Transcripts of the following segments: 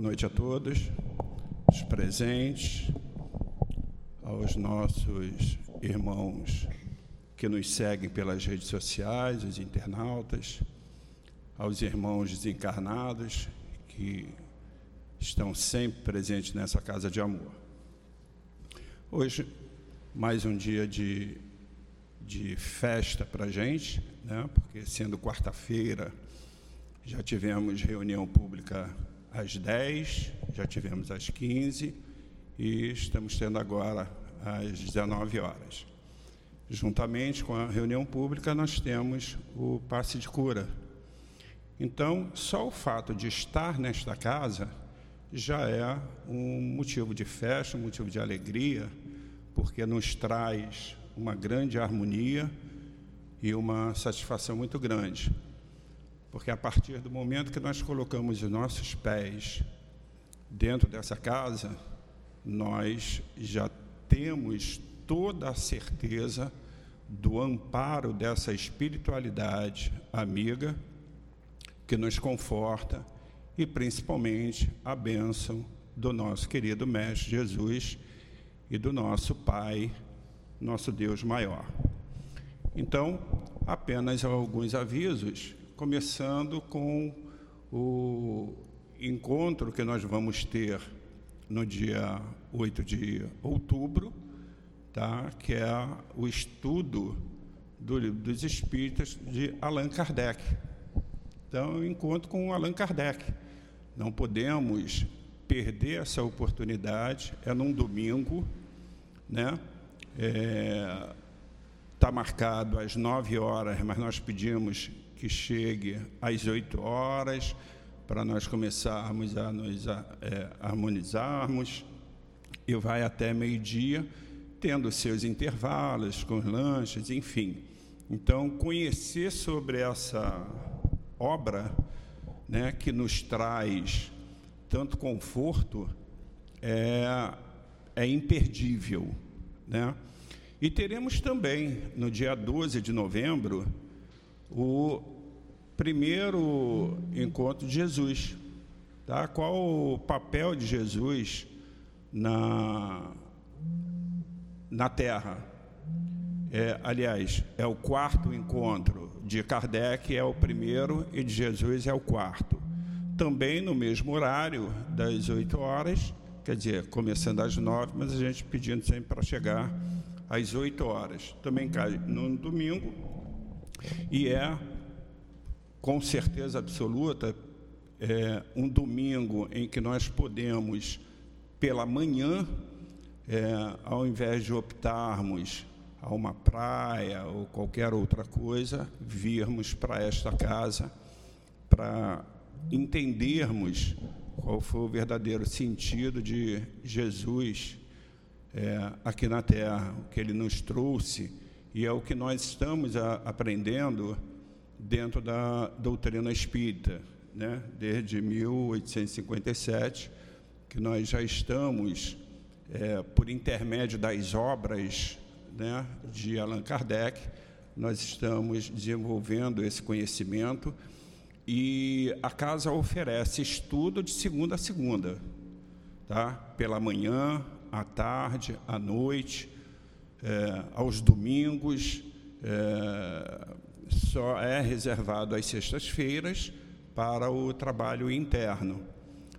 Boa noite a todos, os presentes, aos nossos irmãos que nos seguem pelas redes sociais, os internautas, aos irmãos desencarnados que estão sempre presentes nessa casa de amor. Hoje, mais um dia de, de festa para a gente, né? porque sendo quarta-feira, já tivemos reunião pública às 10, já tivemos às 15 e estamos tendo agora às 19 horas. Juntamente com a reunião pública, nós temos o passe de cura. Então, só o fato de estar nesta casa já é um motivo de festa, um motivo de alegria, porque nos traz uma grande harmonia e uma satisfação muito grande. Porque a partir do momento que nós colocamos os nossos pés dentro dessa casa, nós já temos toda a certeza do amparo dessa espiritualidade amiga que nos conforta e principalmente a bênção do nosso querido Mestre Jesus e do nosso Pai, nosso Deus maior. Então, apenas alguns avisos começando com o encontro que nós vamos ter no dia 8 de outubro, tá? que é o estudo do livro dos Espíritas de Allan Kardec. Então, encontro com Allan Kardec. Não podemos perder essa oportunidade, é num domingo, né? Está é, marcado às 9 horas, mas nós pedimos que chegue às 8 horas, para nós começarmos a nos é, harmonizarmos, e vai até meio-dia, tendo seus intervalos, com lanches, enfim. Então, conhecer sobre essa obra né, que nos traz tanto conforto é, é imperdível. Né? E teremos também, no dia 12 de novembro, o primeiro encontro de Jesus. Tá? Qual o papel de Jesus na, na Terra? É, aliás, é o quarto encontro de Kardec, é o primeiro, e de Jesus é o quarto. Também no mesmo horário, das 8 horas, quer dizer, começando às 9, mas a gente pedindo sempre para chegar às 8 horas. Também cai no domingo, e é, com certeza absoluta, é, um domingo em que nós podemos, pela manhã, é, ao invés de optarmos a uma praia ou qualquer outra coisa, virmos para esta casa para entendermos qual foi o verdadeiro sentido de Jesus é, aqui na Terra, o que ele nos trouxe e é o que nós estamos a, aprendendo dentro da doutrina espírita, né? desde 1857, que nós já estamos, é, por intermédio das obras né, de Allan Kardec, nós estamos desenvolvendo esse conhecimento e a casa oferece estudo de segunda a segunda, tá? pela manhã, à tarde, à noite, é, aos domingos, é, só é reservado às sextas-feiras para o trabalho interno.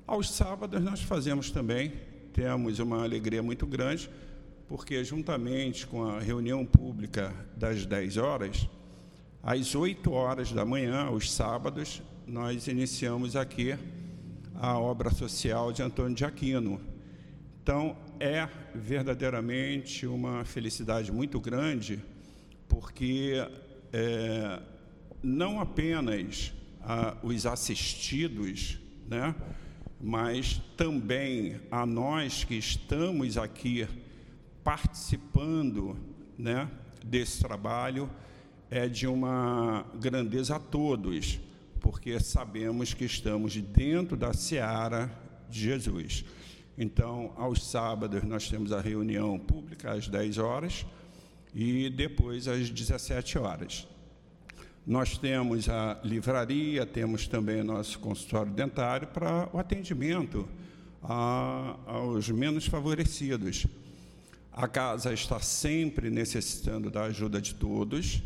Aos sábados nós fazemos também, temos uma alegria muito grande, porque juntamente com a reunião pública das 10 horas, às 8 horas da manhã, aos sábados, nós iniciamos aqui a obra social de Antônio de Aquino. Então, é verdadeiramente uma felicidade muito grande, porque é, não apenas a, os assistidos, né, mas também a nós que estamos aqui participando né, desse trabalho, é de uma grandeza a todos, porque sabemos que estamos dentro da seara de Jesus. Então, aos sábados, nós temos a reunião pública às 10 horas e depois às 17 horas. Nós temos a livraria, temos também nosso consultório dentário para o atendimento a, aos menos favorecidos. A casa está sempre necessitando da ajuda de todos,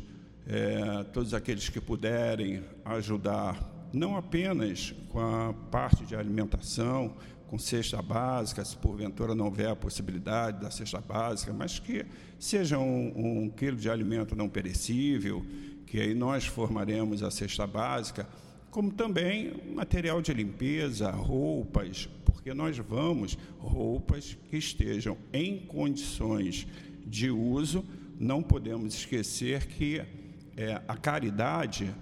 é, todos aqueles que puderem ajudar, não apenas com a parte de alimentação, com cesta básica, se porventura não houver a possibilidade da cesta básica, mas que seja um, um quilo de alimento não perecível, que aí nós formaremos a cesta básica, como também material de limpeza, roupas, porque nós vamos roupas que estejam em condições de uso. Não podemos esquecer que é, a caridade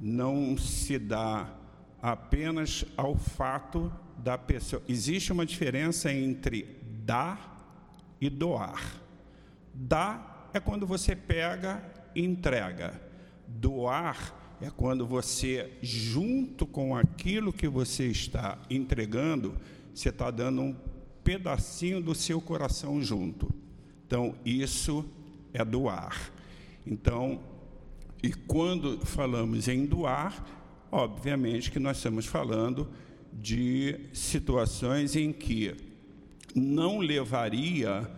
não se dá apenas ao fato da pessoa. Existe uma diferença entre dar e doar. Dar é quando você pega e entrega. Doar é quando você, junto com aquilo que você está entregando, você está dando um pedacinho do seu coração junto. Então, isso é doar. Então, e quando falamos em doar, obviamente que nós estamos falando de situações em que não levaria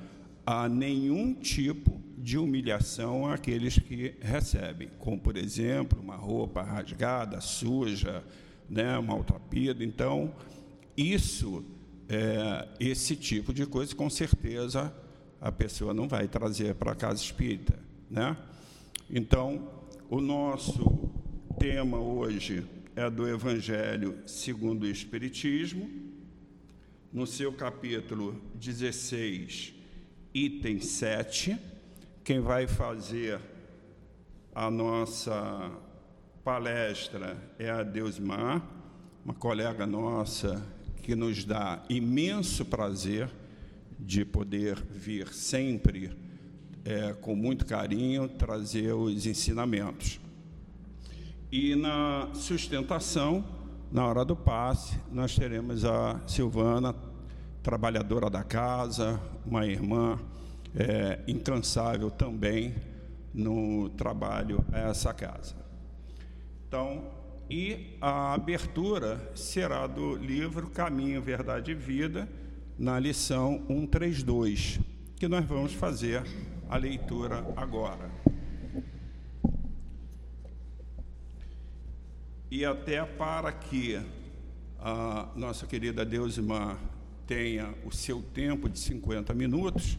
a nenhum tipo de humilhação àqueles que recebem, como, por exemplo, uma roupa rasgada, suja, né, maltrapida. Então, isso, é, esse tipo de coisa, com certeza, a pessoa não vai trazer para a casa espírita. Né? Então, o nosso tema hoje é do Evangelho segundo o Espiritismo, no seu capítulo 16, item 7 quem vai fazer a nossa palestra é a Deusmar, uma colega nossa que nos dá imenso prazer de poder vir sempre é, com muito carinho trazer os ensinamentos. E na sustentação, na hora do passe, nós teremos a Silvana, trabalhadora da casa, uma irmã é, incansável também no trabalho a essa casa. Então, e a abertura será do livro Caminho, Verdade e Vida, na lição 132, que nós vamos fazer a leitura agora. E até para que a nossa querida Deusma tenha o seu tempo de 50 minutos,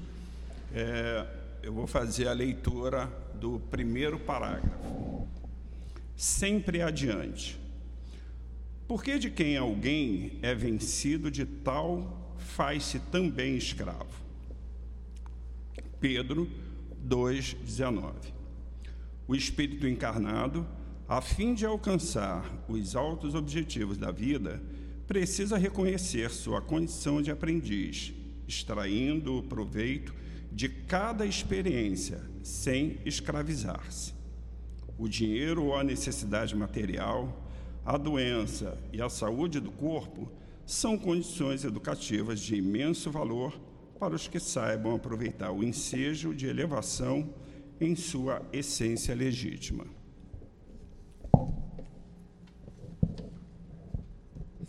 é, eu vou fazer a leitura do primeiro parágrafo. Sempre adiante. Porque de quem alguém é vencido, de tal faz-se também escravo. Pedro 2,19. O Espírito encarnado, a fim de alcançar os altos objetivos da vida, precisa reconhecer sua condição de aprendiz, extraindo o proveito de cada experiência sem escravizar-se. O dinheiro ou a necessidade material, a doença e a saúde do corpo são condições educativas de imenso valor para os que saibam aproveitar o ensejo de elevação em sua essência legítima.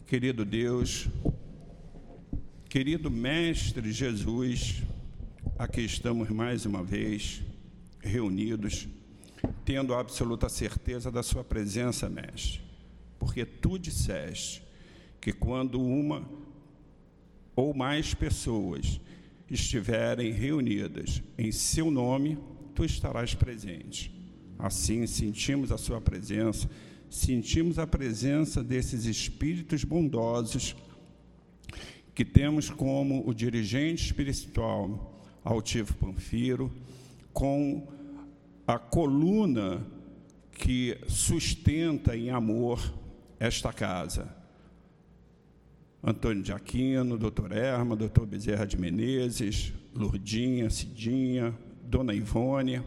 Querido Deus, querido Mestre Jesus, aqui estamos mais uma vez reunidos, tendo a absoluta certeza da Sua presença, Mestre, porque tu disseste que quando uma ou mais pessoas estiverem reunidas em Seu nome, tu estarás presente. Assim, sentimos a Sua presença, sentimos a presença desses espíritos bondosos que temos como o dirigente espiritual Altivo Panfiro, com a coluna que sustenta em amor esta casa. Antônio de Aquino, doutor Erma, doutor Bezerra de Menezes, Lourdinha, Cidinha, Dona Ivone,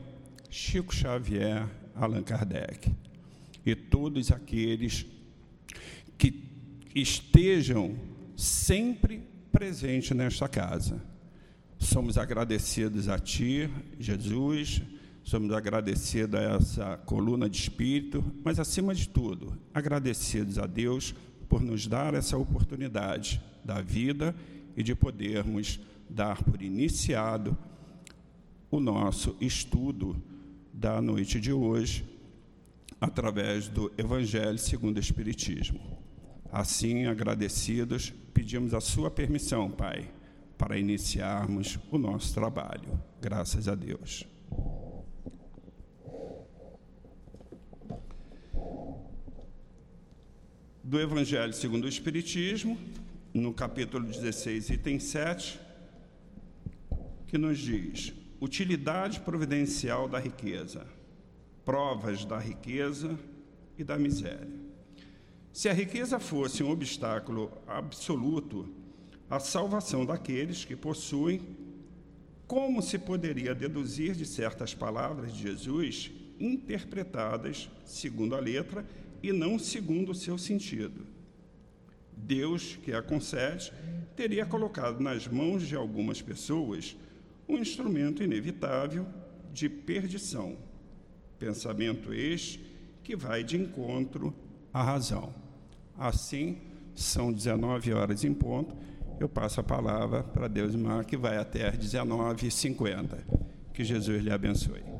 Chico Xavier, Allan Kardec. E todos aqueles que estejam sempre presentes nesta casa. Somos agradecidos a Ti, Jesus, Somos agradecidos a essa coluna de espírito, mas, acima de tudo, agradecidos a Deus por nos dar essa oportunidade da vida e de podermos dar por iniciado o nosso estudo da noite de hoje através do Evangelho segundo o Espiritismo. Assim, agradecidos, pedimos a sua permissão, Pai, para iniciarmos o nosso trabalho. Graças a Deus. do Evangelho segundo o Espiritismo, no capítulo 16, item 7, que nos diz: utilidade providencial da riqueza, provas da riqueza e da miséria. Se a riqueza fosse um obstáculo absoluto à salvação daqueles que possuem, como se poderia deduzir de certas palavras de Jesus, interpretadas segundo a letra e não segundo o seu sentido. Deus, que a concede, teria colocado nas mãos de algumas pessoas um instrumento inevitável de perdição. Pensamento este que vai de encontro à razão. Assim, são 19 horas em ponto. Eu passo a palavra para Deus Mar, que vai até 19h50. Que Jesus lhe abençoe.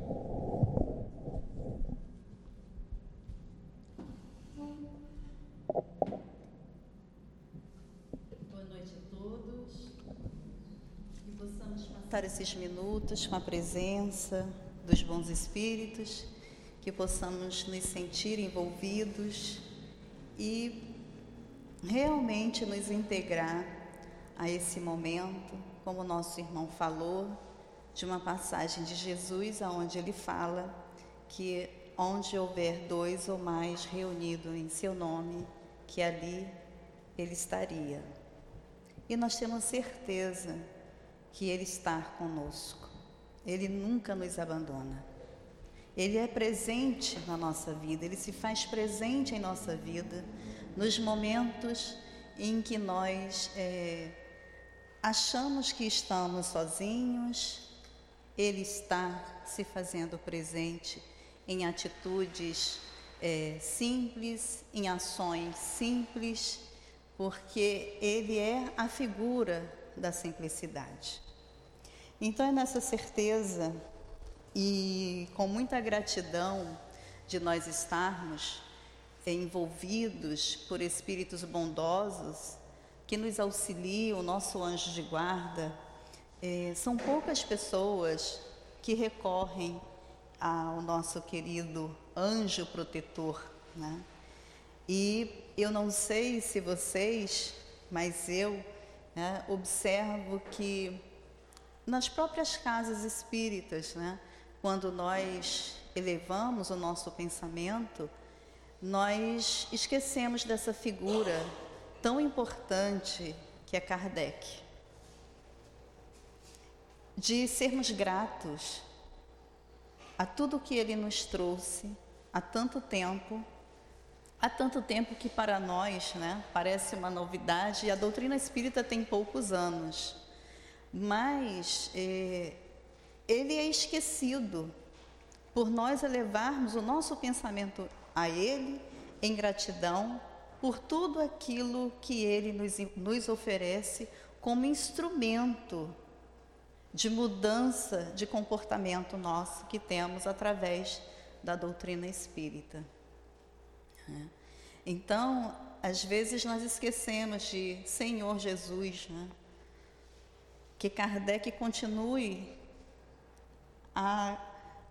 esses minutos com a presença dos bons espíritos, que possamos nos sentir envolvidos e realmente nos integrar a esse momento, como nosso irmão falou, de uma passagem de Jesus, aonde ele fala que onde houver dois ou mais reunidos em seu nome, que ali ele estaria. E nós temos certeza que Ele está conosco. Ele nunca nos abandona. Ele é presente na nossa vida, Ele se faz presente em nossa vida nos momentos em que nós é, achamos que estamos sozinhos, Ele está se fazendo presente em atitudes é, simples, em ações simples, porque Ele é a figura da simplicidade. Então é nessa certeza e com muita gratidão de nós estarmos envolvidos por espíritos bondosos que nos auxiliam, nosso anjo de guarda. É, são poucas pessoas que recorrem ao nosso querido anjo protetor, né? E eu não sei se vocês, mas eu né, observo que nas próprias casas espíritas, né? quando nós elevamos o nosso pensamento, nós esquecemos dessa figura tão importante que é Kardec. De sermos gratos a tudo que ele nos trouxe há tanto tempo, há tanto tempo que para nós né, parece uma novidade e a doutrina espírita tem poucos anos mas é, ele é esquecido por nós elevarmos o nosso pensamento a Ele em gratidão por tudo aquilo que Ele nos, nos oferece como instrumento de mudança de comportamento nosso que temos através da doutrina espírita. Né? Então, às vezes nós esquecemos de Senhor Jesus, né? Que Kardec continue a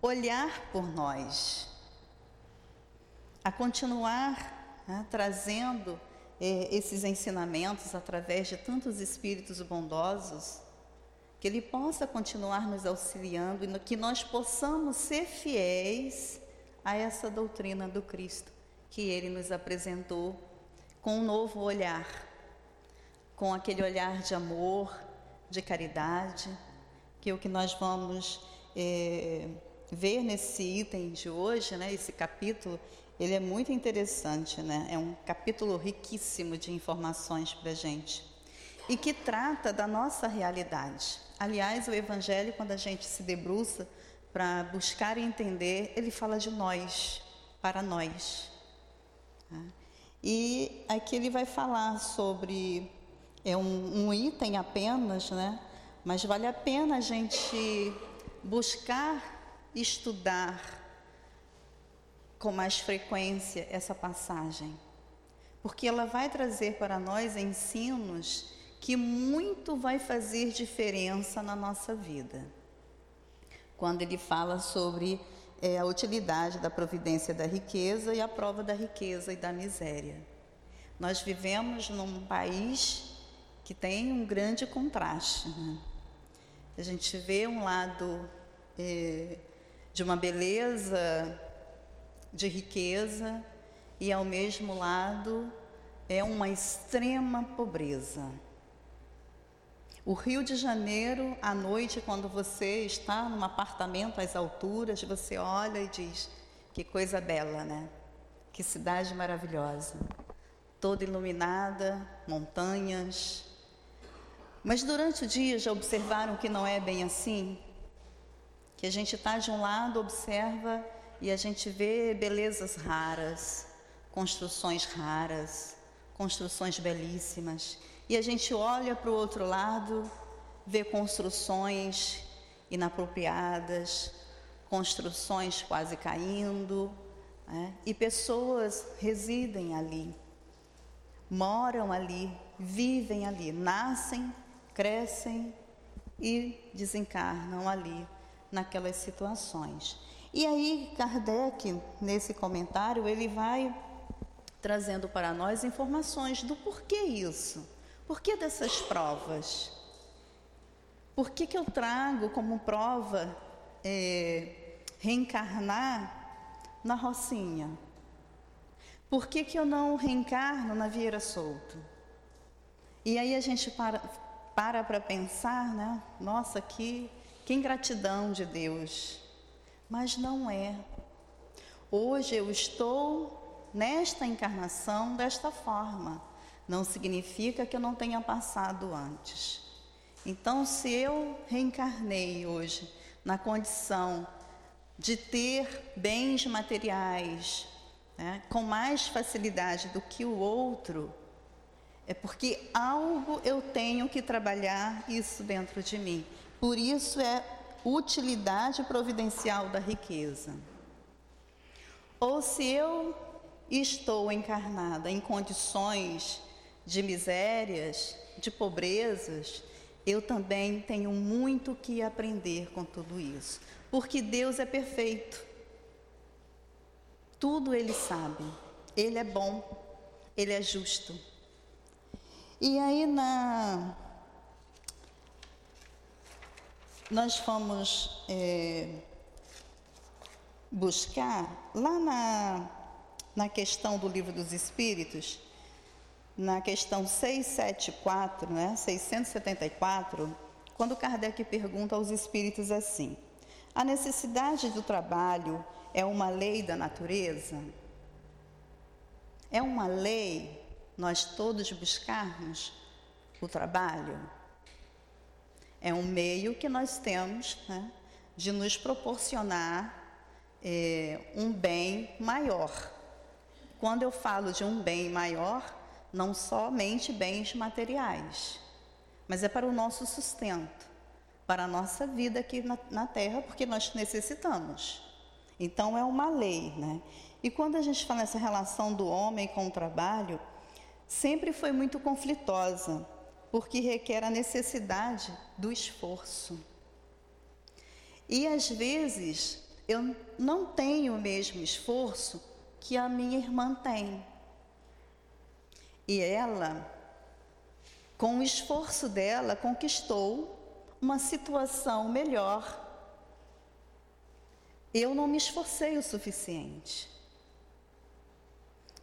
olhar por nós, a continuar né, trazendo eh, esses ensinamentos através de tantos espíritos bondosos, que Ele possa continuar nos auxiliando e que nós possamos ser fiéis a essa doutrina do Cristo que Ele nos apresentou com um novo olhar, com aquele olhar de amor, de caridade, que é o que nós vamos é, ver nesse item de hoje, né, esse capítulo, ele é muito interessante, né? é um capítulo riquíssimo de informações para a gente e que trata da nossa realidade. Aliás, o Evangelho, quando a gente se debruça para buscar entender, ele fala de nós, para nós. Tá? E aqui ele vai falar sobre, é um, um item apenas, né? mas vale a pena a gente buscar estudar com mais frequência essa passagem, porque ela vai trazer para nós ensinos que muito vai fazer diferença na nossa vida. Quando ele fala sobre é, a utilidade da providência da riqueza e a prova da riqueza e da miséria. Nós vivemos num país que tem um grande contraste. Né? A gente vê um lado é, de uma beleza, de riqueza, e ao mesmo lado é uma extrema pobreza. O Rio de Janeiro, à noite, quando você está num apartamento às alturas, você olha e diz: que coisa bela, né? Que cidade maravilhosa. Toda iluminada, montanhas. Mas durante o dia já observaram que não é bem assim? Que a gente está de um lado, observa e a gente vê belezas raras, construções raras, construções belíssimas. E a gente olha para o outro lado, vê construções inapropriadas, construções quase caindo, né? e pessoas residem ali, moram ali, vivem ali, nascem, crescem e desencarnam ali, naquelas situações. E aí, Kardec, nesse comentário, ele vai trazendo para nós informações do porquê isso. Por que dessas provas? Por que, que eu trago como prova é, reencarnar na Rocinha? Por que, que eu não reencarno na Vieira Solto? E aí a gente para para para pensar, né? Nossa, que, que ingratidão de Deus. Mas não é. Hoje eu estou nesta encarnação desta forma não significa que eu não tenha passado antes. Então, se eu reencarnei hoje na condição de ter bens materiais né, com mais facilidade do que o outro, é porque algo eu tenho que trabalhar isso dentro de mim. Por isso é utilidade providencial da riqueza. Ou se eu estou encarnada em condições de misérias, de pobrezas, eu também tenho muito que aprender com tudo isso, porque Deus é perfeito. Tudo Ele sabe, Ele é bom, Ele é justo. E aí na nós fomos é, buscar lá na, na questão do livro dos Espíritos, na questão 674, né, 674, quando Kardec pergunta aos espíritos assim: a necessidade do trabalho é uma lei da natureza? É uma lei nós todos buscarmos o trabalho? É um meio que nós temos né, de nos proporcionar é, um bem maior. Quando eu falo de um bem maior, não somente bens materiais, mas é para o nosso sustento, para a nossa vida aqui na, na Terra, porque nós necessitamos. Então é uma lei, né? E quando a gente fala nessa relação do homem com o trabalho, sempre foi muito conflitosa, porque requer a necessidade do esforço. E às vezes eu não tenho o mesmo esforço que a minha irmã tem. E ela, com o esforço dela, conquistou uma situação melhor. Eu não me esforcei o suficiente.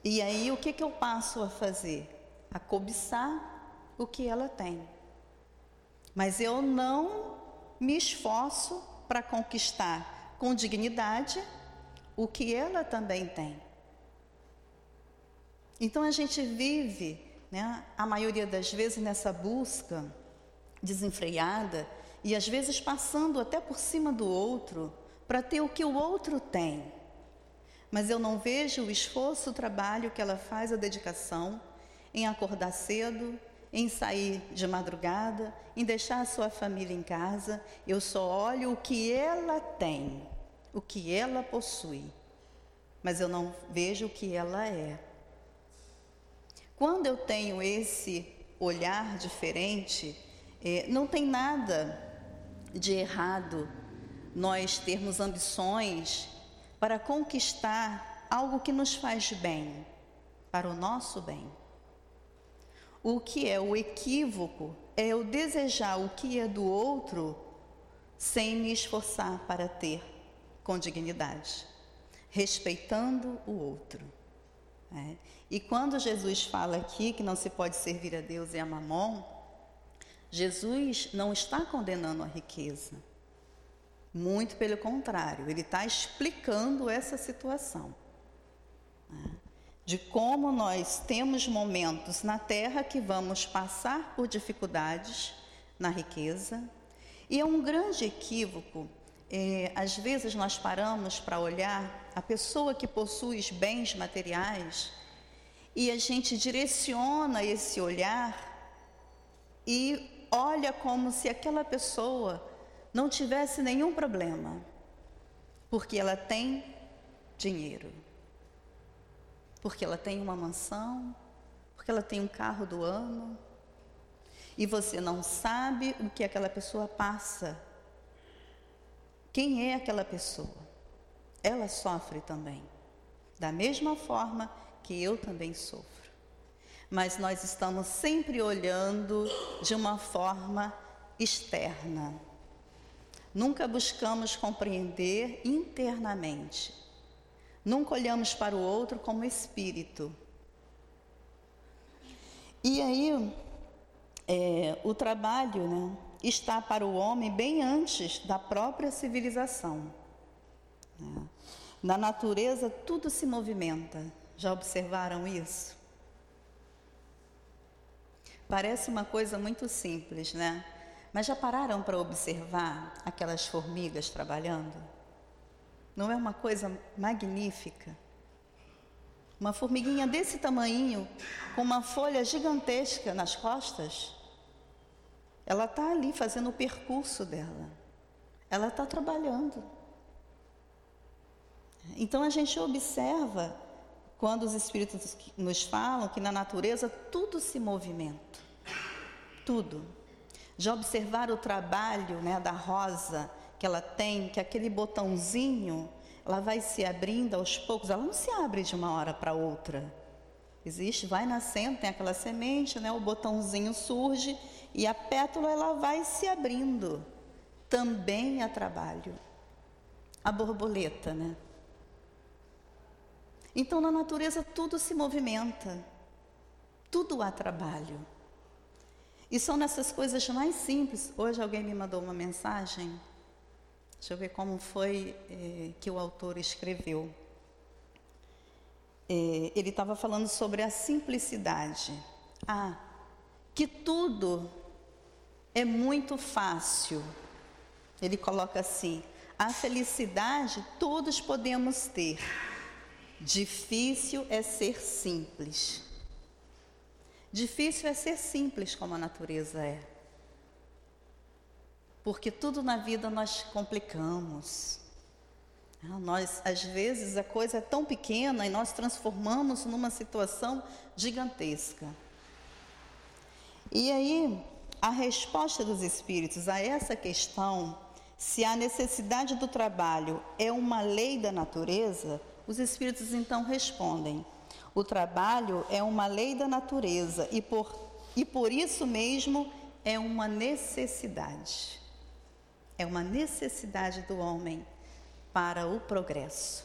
E aí o que, que eu passo a fazer? A cobiçar o que ela tem. Mas eu não me esforço para conquistar com dignidade o que ela também tem. Então a gente vive, né, a maioria das vezes, nessa busca desenfreada e às vezes passando até por cima do outro, para ter o que o outro tem. Mas eu não vejo o esforço, o trabalho que ela faz, a dedicação em acordar cedo, em sair de madrugada, em deixar a sua família em casa. Eu só olho o que ela tem, o que ela possui, mas eu não vejo o que ela é. Quando eu tenho esse olhar diferente, é, não tem nada de errado nós termos ambições para conquistar algo que nos faz bem, para o nosso bem. O que é o equívoco é eu desejar o que é do outro sem me esforçar para ter com dignidade, respeitando o outro. É. E quando Jesus fala aqui que não se pode servir a Deus e a Mamon, Jesus não está condenando a riqueza. Muito pelo contrário, ele está explicando essa situação. Né? de como nós temos momentos na terra que vamos passar por dificuldades na riqueza. E é um grande equívoco, é, às vezes nós paramos para olhar a pessoa que possui os bens materiais e a gente direciona esse olhar e olha como se aquela pessoa não tivesse nenhum problema, porque ela tem dinheiro porque ela tem uma mansão, porque ela tem um carro do ano, e você não sabe o que aquela pessoa passa. Quem é aquela pessoa? Ela sofre também, da mesma forma que eu também sofro. Mas nós estamos sempre olhando de uma forma externa. Nunca buscamos compreender internamente Nunca olhamos para o outro como espírito. E aí, é, o trabalho né, está para o homem bem antes da própria civilização. Né? Na natureza, tudo se movimenta. Já observaram isso? Parece uma coisa muito simples, né? Mas já pararam para observar aquelas formigas trabalhando? Não é uma coisa magnífica? Uma formiguinha desse tamanho, com uma folha gigantesca nas costas, ela está ali fazendo o percurso dela. Ela está trabalhando. Então a gente observa quando os espíritos nos falam que na natureza tudo se movimenta. Tudo. Já observaram o trabalho né, da rosa que ela tem, que aquele botãozinho, ela vai se abrindo aos poucos, ela não se abre de uma hora para outra. Existe, vai nascendo, tem aquela semente, né? O botãozinho surge e a pétala ela vai se abrindo. Também há trabalho. A borboleta, né? Então na natureza tudo se movimenta. Tudo há trabalho. E são nessas coisas mais simples. Hoje alguém me mandou uma mensagem Deixa eu ver como foi é, que o autor escreveu. É, ele estava falando sobre a simplicidade. Ah, que tudo é muito fácil. Ele coloca assim: a felicidade todos podemos ter. Difícil é ser simples. Difícil é ser simples como a natureza é. Porque tudo na vida nós complicamos. Ah, nós, às vezes, a coisa é tão pequena e nós transformamos numa situação gigantesca. E aí, a resposta dos espíritos a essa questão, se a necessidade do trabalho é uma lei da natureza, os espíritos então respondem: o trabalho é uma lei da natureza e por, e por isso mesmo é uma necessidade. É uma necessidade do homem para o progresso.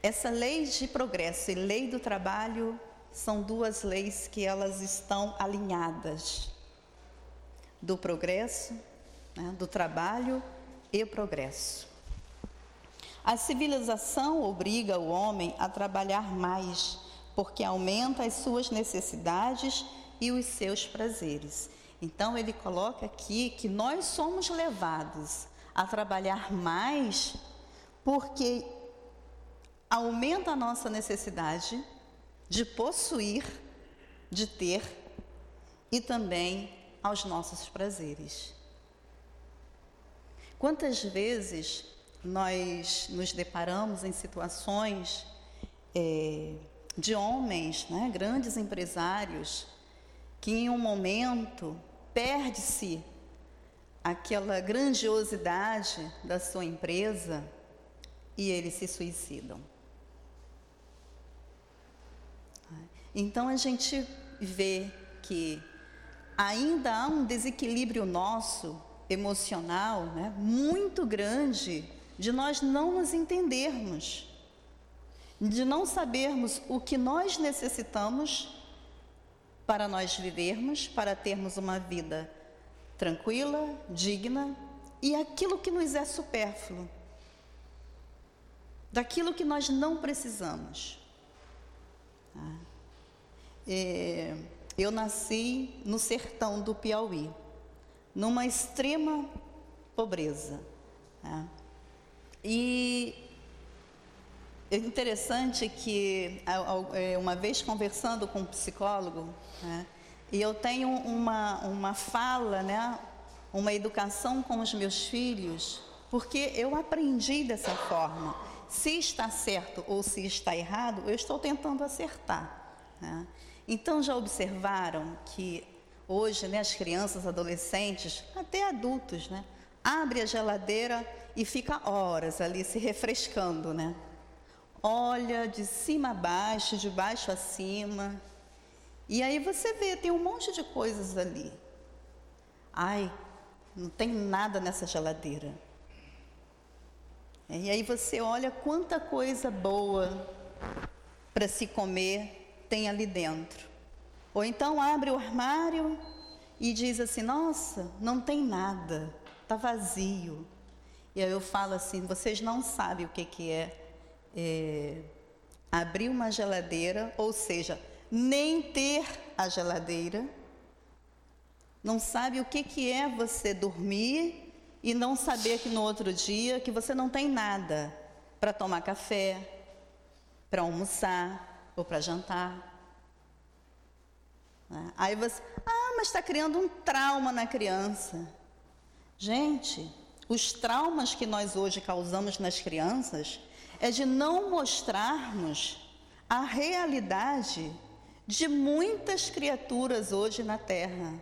Essa lei de progresso e lei do trabalho são duas leis que elas estão alinhadas. Do progresso, né, do trabalho e progresso. A civilização obriga o homem a trabalhar mais, porque aumenta as suas necessidades e os seus prazeres. Então ele coloca aqui que nós somos levados a trabalhar mais, porque aumenta a nossa necessidade de possuir, de ter e também aos nossos prazeres. Quantas vezes nós nos deparamos em situações é, de homens, né, grandes empresários, que em um momento perde-se aquela grandiosidade da sua empresa e eles se suicidam. Então a gente vê que ainda há um desequilíbrio nosso emocional né, muito grande de nós não nos entendermos, de não sabermos o que nós necessitamos para nós vivermos, para termos uma vida tranquila, digna e aquilo que nos é supérfluo, daquilo que nós não precisamos. Tá? É, eu nasci no sertão do Piauí, numa extrema pobreza. Tá? E é interessante que, é, uma vez conversando com um psicólogo, né, e eu tenho uma, uma fala, né, uma educação com os meus filhos, porque eu aprendi dessa forma. Se está certo ou se está errado, eu estou tentando acertar. Né? Então, já observaram que hoje né, as crianças, adolescentes, até adultos, né, abre a geladeira e fica horas ali se refrescando, né? Olha de cima a baixo, de baixo a cima. E aí você vê, tem um monte de coisas ali. Ai, não tem nada nessa geladeira. E aí você olha quanta coisa boa para se comer tem ali dentro. Ou então abre o armário e diz assim: Nossa, não tem nada, está vazio. E aí eu falo assim: vocês não sabem o que, que é, é abrir uma geladeira, ou seja, nem ter a geladeira. Não sabe o que, que é você dormir e não saber que no outro dia que você não tem nada para tomar café, para almoçar ou para jantar. Né? Aí você, ah, mas está criando um trauma na criança. Gente, os traumas que nós hoje causamos nas crianças é de não mostrarmos a realidade de muitas criaturas hoje na Terra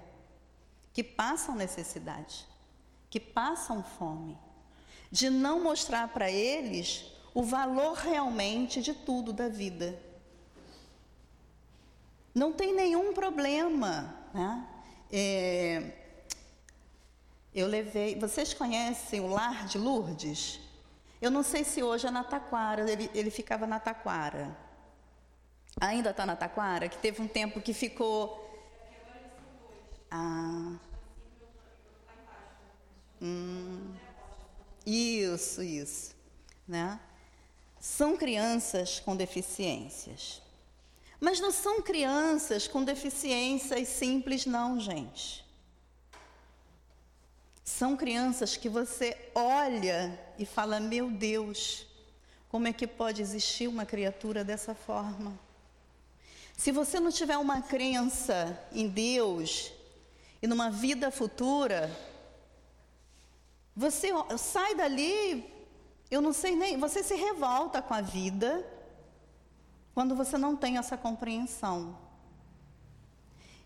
que passam necessidade, que passam fome, de não mostrar para eles o valor realmente de tudo da vida. Não tem nenhum problema, né? É, eu levei. Vocês conhecem o Lar de Lourdes? Eu não sei se hoje é na Taquara, ele, ele ficava na Taquara. Ainda está na Taquara? Que teve um tempo que ficou. Ah. Hum, isso, isso. Né? São crianças com deficiências. Mas não são crianças com deficiências simples, não, gente. São crianças que você olha e fala: Meu Deus, como é que pode existir uma criatura dessa forma? Se você não tiver uma crença em Deus e numa vida futura, você sai dali, eu não sei nem, você se revolta com a vida quando você não tem essa compreensão.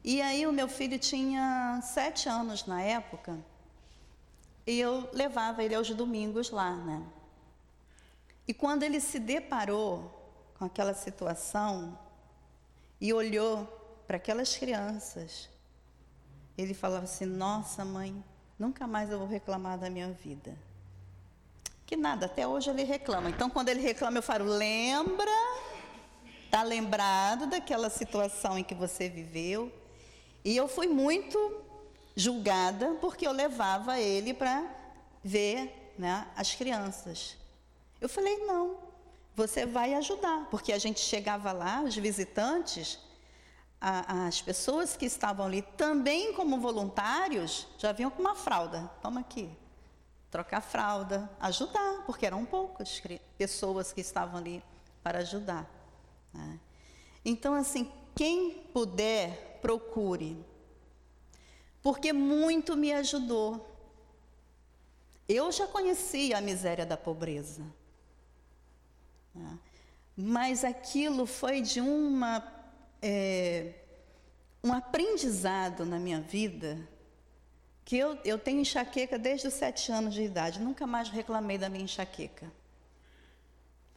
E aí o meu filho tinha sete anos na época. E eu levava ele aos domingos lá, né? E quando ele se deparou com aquela situação e olhou para aquelas crianças, ele falava assim: Nossa, mãe, nunca mais eu vou reclamar da minha vida. Que nada, até hoje ele reclama. Então, quando ele reclama, eu falo: Lembra? Está lembrado daquela situação em que você viveu? E eu fui muito julgada porque eu levava ele para ver né, as crianças. Eu falei, não, você vai ajudar, porque a gente chegava lá, os visitantes, a, as pessoas que estavam ali também como voluntários já vinham com uma fralda. Toma aqui. trocar fralda, ajudar, porque eram poucas pessoas que estavam ali para ajudar. Né? Então, assim, quem puder, procure, porque muito me ajudou. Eu já conhecia a miséria da pobreza, né? mas aquilo foi de uma é, um aprendizado na minha vida que eu, eu tenho enxaqueca desde os sete anos de idade, nunca mais reclamei da minha enxaqueca.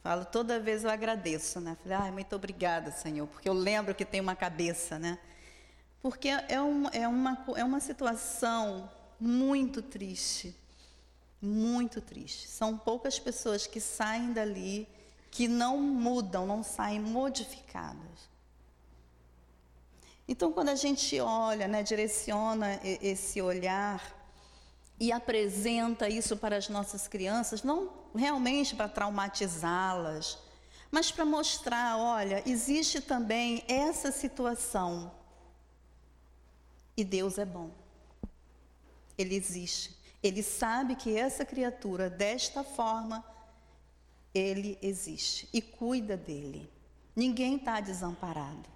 Falo, toda vez eu agradeço, né? Falei, ai, muito obrigada, Senhor, porque eu lembro que tem uma cabeça, né? Porque é, um, é, uma, é uma situação muito triste, muito triste. São poucas pessoas que saem dali, que não mudam, não saem modificadas. Então, quando a gente olha, né, direciona esse olhar e apresenta isso para as nossas crianças, não realmente para traumatizá-las, mas para mostrar: olha, existe também essa situação. E Deus é bom. Ele existe. Ele sabe que essa criatura, desta forma, ele existe e cuida dele. Ninguém está desamparado.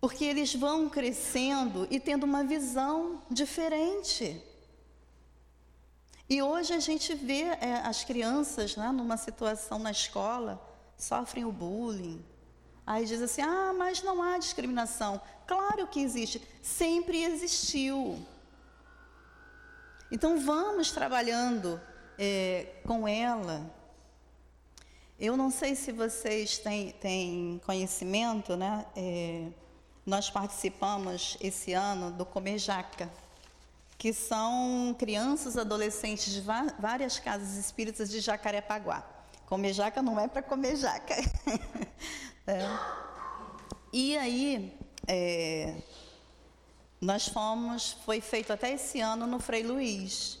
Porque eles vão crescendo e tendo uma visão diferente. E hoje a gente vê é, as crianças né, numa situação na escola, sofrem o bullying. Aí diz assim: ah, mas não há discriminação. Claro que existe, sempre existiu. Então vamos trabalhando é, com ela. Eu não sei se vocês têm, têm conhecimento, né? É, nós participamos esse ano do Comer Jaca, que são crianças, adolescentes de várias casas espíritas de Jacarepaguá. Comer jaca não é para comer jaca. é. E aí, é, nós fomos, foi feito até esse ano no Frei Luiz.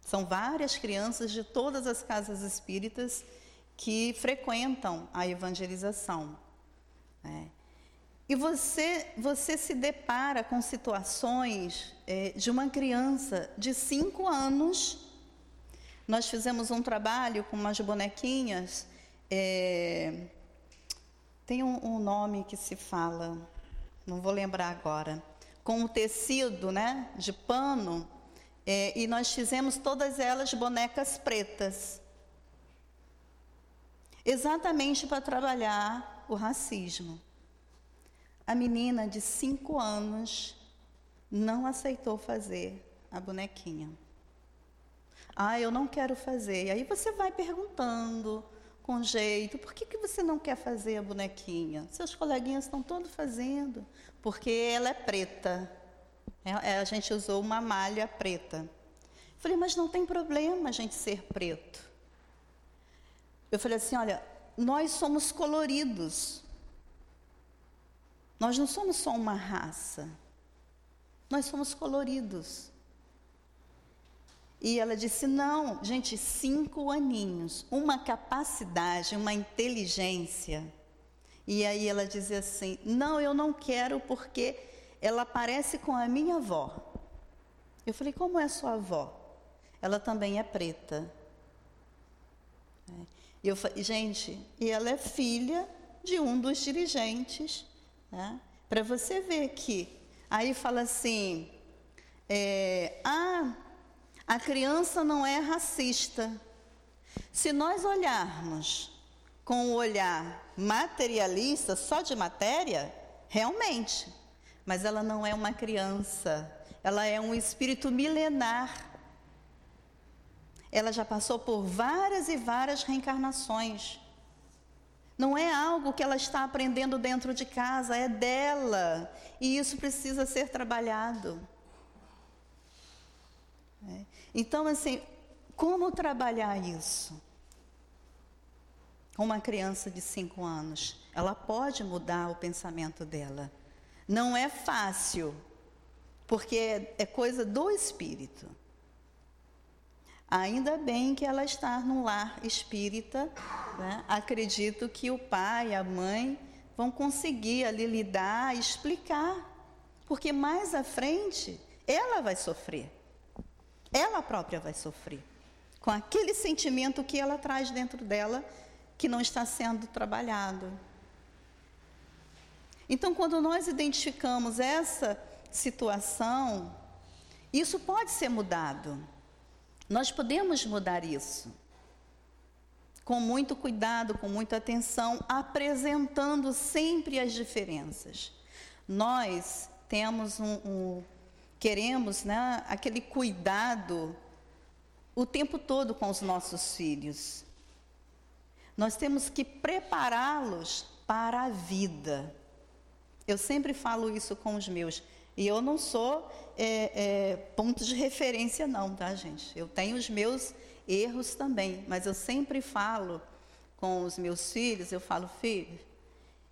São várias crianças de todas as casas espíritas que frequentam a evangelização. É. E você, você se depara com situações é, de uma criança de cinco anos. Nós fizemos um trabalho com umas bonequinhas. É, tem um, um, nome que se fala, não vou lembrar agora. Com o tecido né, de pano. É, e nós fizemos todas elas bonecas pretas. Exatamente para trabalhar o racismo. A menina de cinco anos não aceitou fazer a bonequinha. Ah, eu não quero fazer. E aí você vai perguntando com jeito, por que, que você não quer fazer a bonequinha? Seus coleguinhas estão todos fazendo. Porque ela é preta. É, é, a gente usou uma malha preta. falei, mas não tem problema a gente ser preto. Eu falei assim, olha, nós somos coloridos. Nós não somos só uma raça, nós somos coloridos. E ela disse: não, gente, cinco aninhos, uma capacidade, uma inteligência. E aí ela dizia assim: não, eu não quero porque ela parece com a minha avó. Eu falei: como é sua avó? Ela também é preta. É. E eu falei: gente, e ela é filha de um dos dirigentes né? Para você ver que aí fala assim, é, ah, a criança não é racista. Se nós olharmos com o olhar materialista, só de matéria, realmente, mas ela não é uma criança, ela é um espírito milenar. Ela já passou por várias e várias reencarnações. Não é algo que ela está aprendendo dentro de casa, é dela. E isso precisa ser trabalhado. É. Então, assim, como trabalhar isso? Uma criança de cinco anos, ela pode mudar o pensamento dela. Não é fácil, porque é coisa do espírito. Ainda bem que ela está num lar espírita, né? acredito que o pai, a mãe vão conseguir ali lidar, explicar, porque mais à frente ela vai sofrer. Ela própria vai sofrer com aquele sentimento que ela traz dentro dela que não está sendo trabalhado. Então, quando nós identificamos essa situação, isso pode ser mudado. Nós podemos mudar isso. Com muito cuidado, com muita atenção, apresentando sempre as diferenças. Nós temos um, um queremos né, aquele cuidado o tempo todo com os nossos filhos. Nós temos que prepará-los para a vida. Eu sempre falo isso com os meus. E eu não sou é, é, ponto de referência, não, tá, gente? Eu tenho os meus erros também, mas eu sempre falo com os meus filhos, eu falo, filho,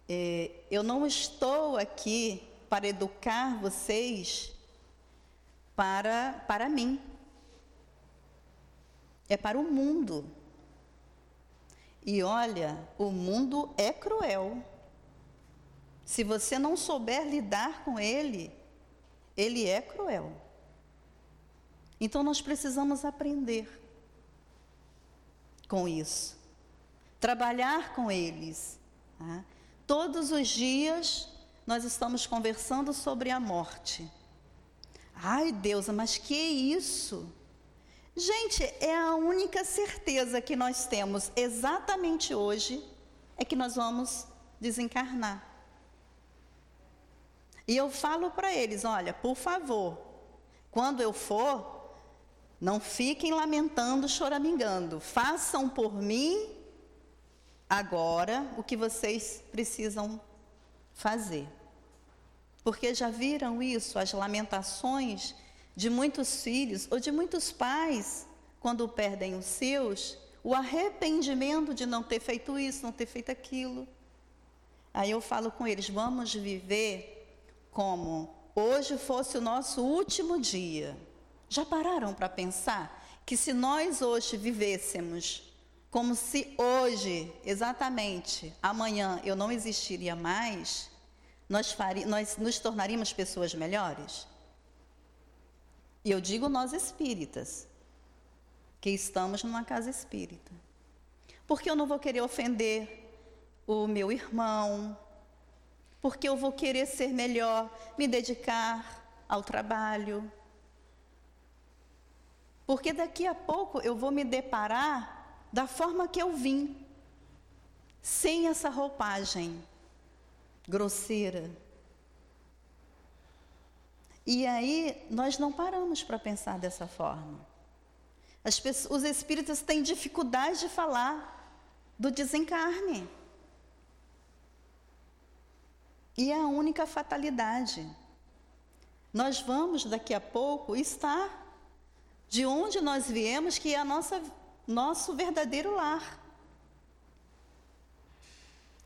é, eu não estou aqui para educar vocês para, para mim. É para o mundo. E olha, o mundo é cruel. Se você não souber lidar com ele, ele é cruel. Então nós precisamos aprender com isso, trabalhar com eles. Tá? Todos os dias nós estamos conversando sobre a morte. Ai, Deus, mas que isso? Gente, é a única certeza que nós temos exatamente hoje é que nós vamos desencarnar. E eu falo para eles: olha, por favor, quando eu for, não fiquem lamentando, choramingando. Façam por mim agora o que vocês precisam fazer. Porque já viram isso, as lamentações de muitos filhos ou de muitos pais quando perdem os seus, o arrependimento de não ter feito isso, não ter feito aquilo. Aí eu falo com eles: vamos viver como hoje fosse o nosso último dia. Já pararam para pensar que se nós hoje vivêssemos como se hoje, exatamente, amanhã eu não existiria mais, nós, fari, nós nos tornaríamos pessoas melhores? E eu digo nós espíritas, que estamos numa casa espírita. Porque eu não vou querer ofender o meu irmão, porque eu vou querer ser melhor, me dedicar ao trabalho. Porque daqui a pouco eu vou me deparar da forma que eu vim, sem essa roupagem grosseira. E aí nós não paramos para pensar dessa forma. Pessoas, os espíritas têm dificuldade de falar do desencarne. E é a única fatalidade. Nós vamos daqui a pouco estar de onde nós viemos, que é a nossa, nosso verdadeiro lar.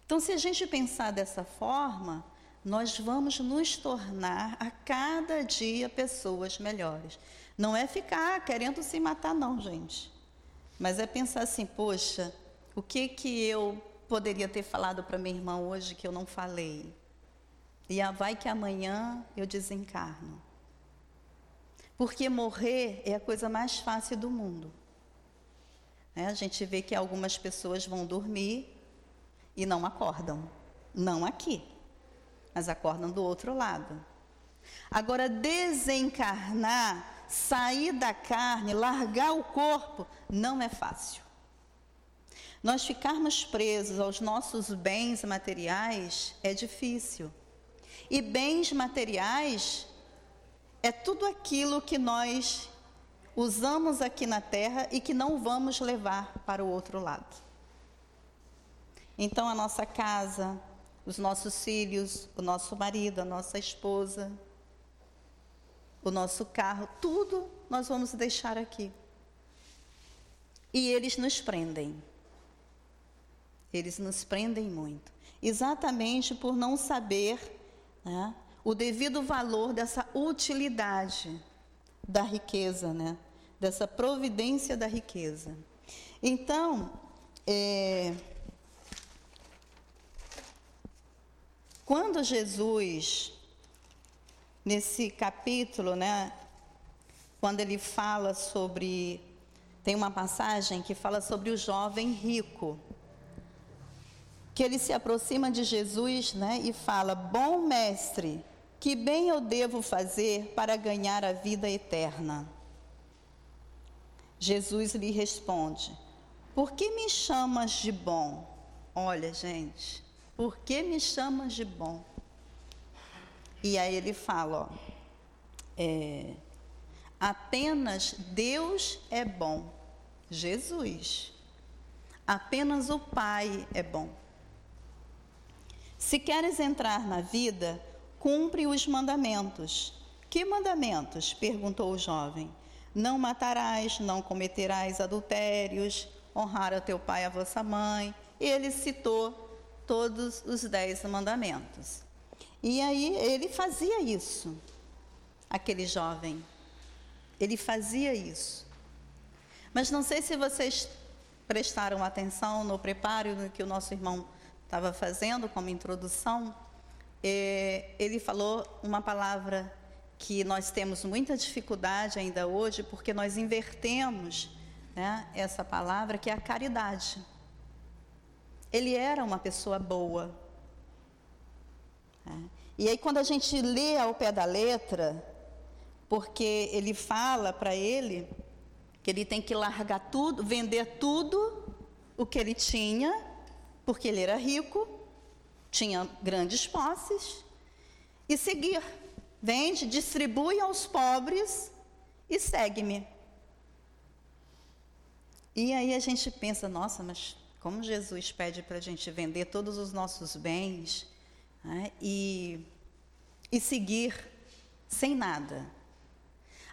Então, se a gente pensar dessa forma, nós vamos nos tornar a cada dia pessoas melhores. Não é ficar querendo se matar, não, gente. Mas é pensar assim: poxa, o que que eu poderia ter falado para minha irmã hoje que eu não falei? E vai que amanhã eu desencarno. Porque morrer é a coisa mais fácil do mundo. É, a gente vê que algumas pessoas vão dormir e não acordam. Não aqui, mas acordam do outro lado. Agora, desencarnar, sair da carne, largar o corpo, não é fácil. Nós ficarmos presos aos nossos bens materiais é difícil. E bens materiais é tudo aquilo que nós usamos aqui na terra e que não vamos levar para o outro lado. Então, a nossa casa, os nossos filhos, o nosso marido, a nossa esposa, o nosso carro, tudo nós vamos deixar aqui. E eles nos prendem. Eles nos prendem muito. Exatamente por não saber né, o devido valor dessa utilidade da riqueza, né, dessa providência da riqueza. Então, é, quando Jesus, nesse capítulo, né, quando ele fala sobre. Tem uma passagem que fala sobre o jovem rico. Que ele se aproxima de Jesus né, e fala: Bom mestre, que bem eu devo fazer para ganhar a vida eterna? Jesus lhe responde: Por que me chamas de bom? Olha, gente, por que me chamas de bom? E aí ele fala: ó, é, apenas Deus é bom, Jesus. Apenas o Pai é bom. Se queres entrar na vida, cumpre os mandamentos. Que mandamentos? perguntou o jovem. Não matarás, não cometerás adultérios, honrar a teu pai e a vossa mãe. Ele citou todos os dez mandamentos. E aí ele fazia isso, aquele jovem. Ele fazia isso. Mas não sei se vocês prestaram atenção no preparo que o nosso irmão estava fazendo como introdução. É, ele falou uma palavra que nós temos muita dificuldade ainda hoje, porque nós invertemos né, essa palavra, que é a caridade. Ele era uma pessoa boa. Né? E aí, quando a gente lê ao pé da letra, porque ele fala para ele que ele tem que largar tudo, vender tudo o que ele tinha, porque ele era rico, tinha grandes posses, e seguir Vende, distribui aos pobres e segue-me. E aí a gente pensa, nossa, mas como Jesus pede para a gente vender todos os nossos bens né, e, e seguir sem nada?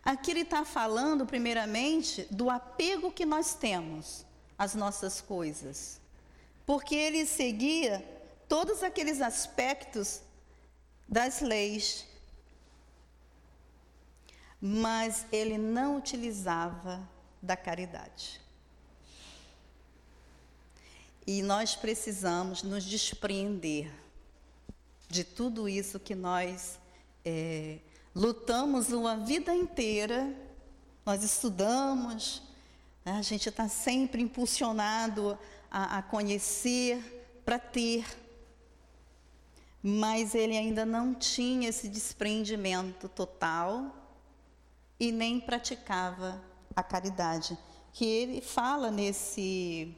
Aqui ele está falando, primeiramente, do apego que nós temos às nossas coisas. Porque ele seguia todos aqueles aspectos das leis, mas ele não utilizava da caridade. E nós precisamos nos despreender de tudo isso que nós é, lutamos uma vida inteira, nós estudamos, né, a gente está sempre impulsionado a, a conhecer, para ter, mas ele ainda não tinha esse desprendimento total e nem praticava a caridade, que ele fala nesse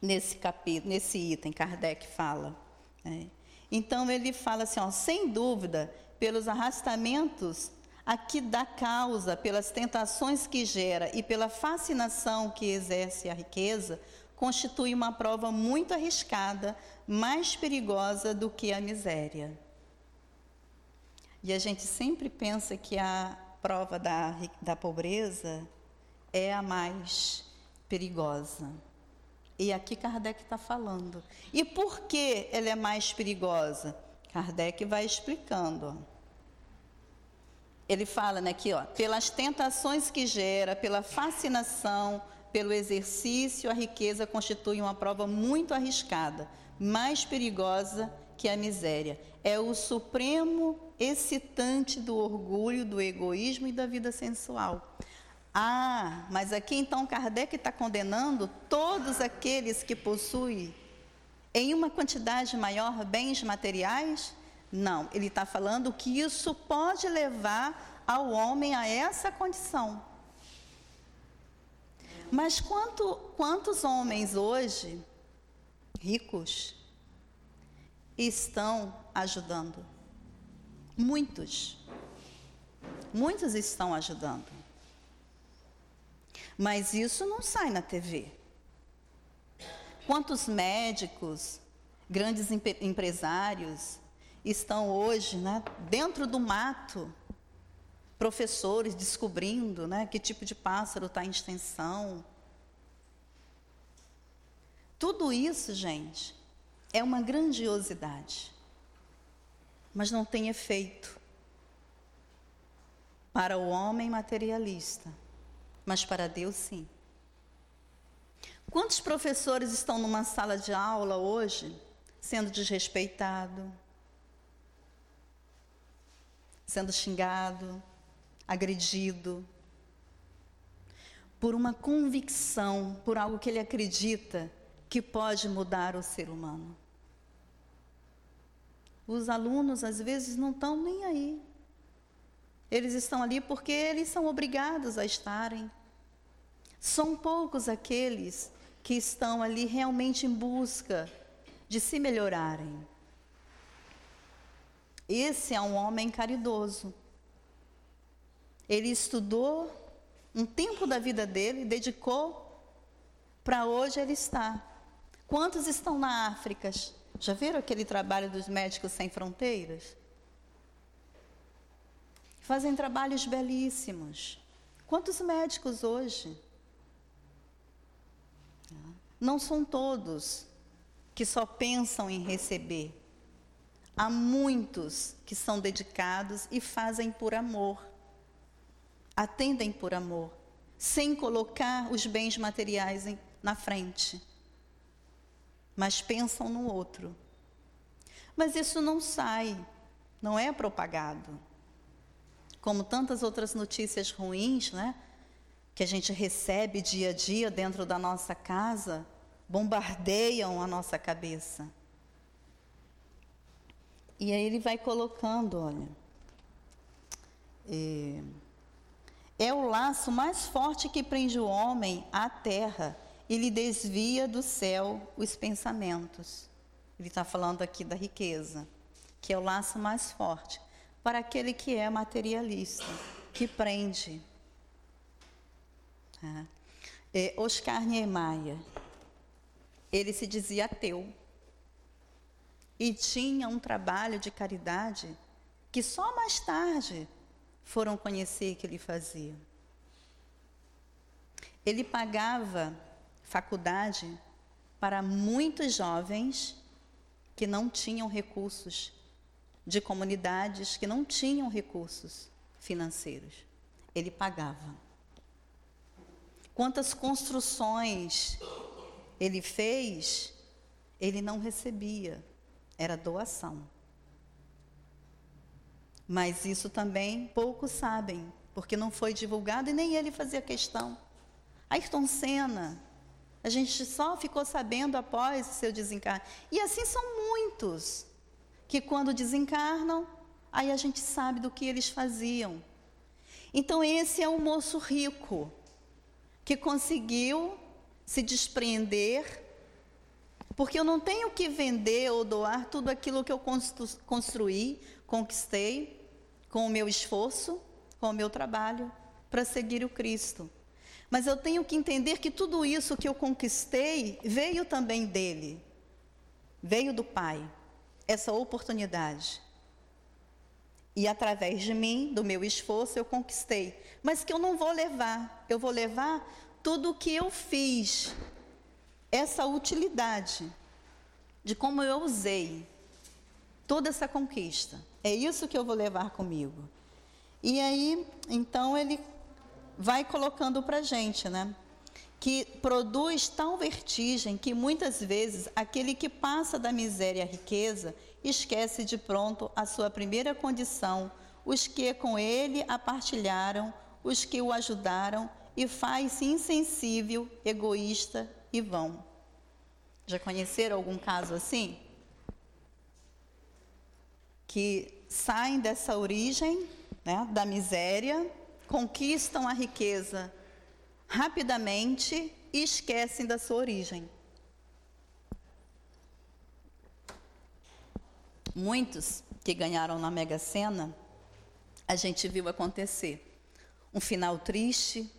nesse capítulo, nesse item, Kardec fala. Né? Então ele fala assim, ó, sem dúvida, pelos arrastamentos aqui da causa, pelas tentações que gera e pela fascinação que exerce a riqueza, constitui uma prova muito arriscada, mais perigosa do que a miséria. E a gente sempre pensa que a prova da, da pobreza é a mais perigosa. E aqui Kardec está falando. E por que ela é mais perigosa? Kardec vai explicando. Ele fala né, aqui, ó, pelas tentações que gera, pela fascinação, pelo exercício, a riqueza constitui uma prova muito arriscada, mais perigosa que a miséria. É o supremo excitante do orgulho, do egoísmo e da vida sensual. Ah, mas aqui então Kardec está condenando todos aqueles que possuem em uma quantidade maior bens materiais? Não, ele está falando que isso pode levar ao homem a essa condição. Mas quanto, quantos homens hoje, ricos, estão ajudando? Muitos. Muitos estão ajudando. Mas isso não sai na TV. Quantos médicos, grandes empresários estão hoje né, dentro do mato, professores descobrindo né, que tipo de pássaro está em extensão. Tudo isso, gente, é uma grandiosidade mas não tem efeito para o homem materialista, mas para Deus sim. Quantos professores estão numa sala de aula hoje sendo desrespeitado, sendo xingado, agredido, por uma convicção, por algo que ele acredita que pode mudar o ser humano. Os alunos às vezes não estão nem aí. Eles estão ali porque eles são obrigados a estarem. São poucos aqueles que estão ali realmente em busca de se melhorarem. Esse é um homem caridoso. Ele estudou um tempo da vida dele, dedicou para hoje ele está. Quantos estão na África? Já viram aquele trabalho dos médicos sem fronteiras? Fazem trabalhos belíssimos. Quantos médicos hoje? Não são todos que só pensam em receber. Há muitos que são dedicados e fazem por amor. Atendem por amor, sem colocar os bens materiais em, na frente. Mas pensam no outro. Mas isso não sai, não é propagado. Como tantas outras notícias ruins, né? Que a gente recebe dia a dia dentro da nossa casa, bombardeiam a nossa cabeça. E aí ele vai colocando, olha. É, é o laço mais forte que prende o homem à terra e lhe desvia do céu os pensamentos. Ele está falando aqui da riqueza, que é o laço mais forte para aquele que é materialista, que prende. É, Oscar Niemeyer, ele se dizia ateu e tinha um trabalho de caridade que só mais tarde foram conhecer que ele fazia. Ele pagava faculdade para muitos jovens que não tinham recursos, de comunidades que não tinham recursos financeiros. Ele pagava. Quantas construções ele fez, ele não recebia, era doação. Mas isso também poucos sabem, porque não foi divulgado e nem ele fazia questão. Ayrton Senna, a gente só ficou sabendo após o seu desencarne. E assim são muitos que quando desencarnam, aí a gente sabe do que eles faziam. Então esse é um moço rico que conseguiu se despreender, porque eu não tenho que vender ou doar tudo aquilo que eu construí, conquistei com o meu esforço, com o meu trabalho para seguir o Cristo. Mas eu tenho que entender que tudo isso que eu conquistei veio também dele, veio do Pai, essa oportunidade. E através de mim, do meu esforço, eu conquistei. Mas que eu não vou levar, eu vou levar tudo o que eu fiz, essa utilidade, de como eu usei toda essa conquista. É isso que eu vou levar comigo. E aí, então, ele vai colocando para gente, né? Que produz tal vertigem que muitas vezes aquele que passa da miséria à riqueza esquece de pronto a sua primeira condição, os que com ele a partilharam, os que o ajudaram e faz-se insensível, egoísta e vão. Já conheceram algum caso assim? Que saem dessa origem, né, da miséria, conquistam a riqueza rapidamente e esquecem da sua origem. Muitos que ganharam na Mega Sena, a gente viu acontecer um final triste,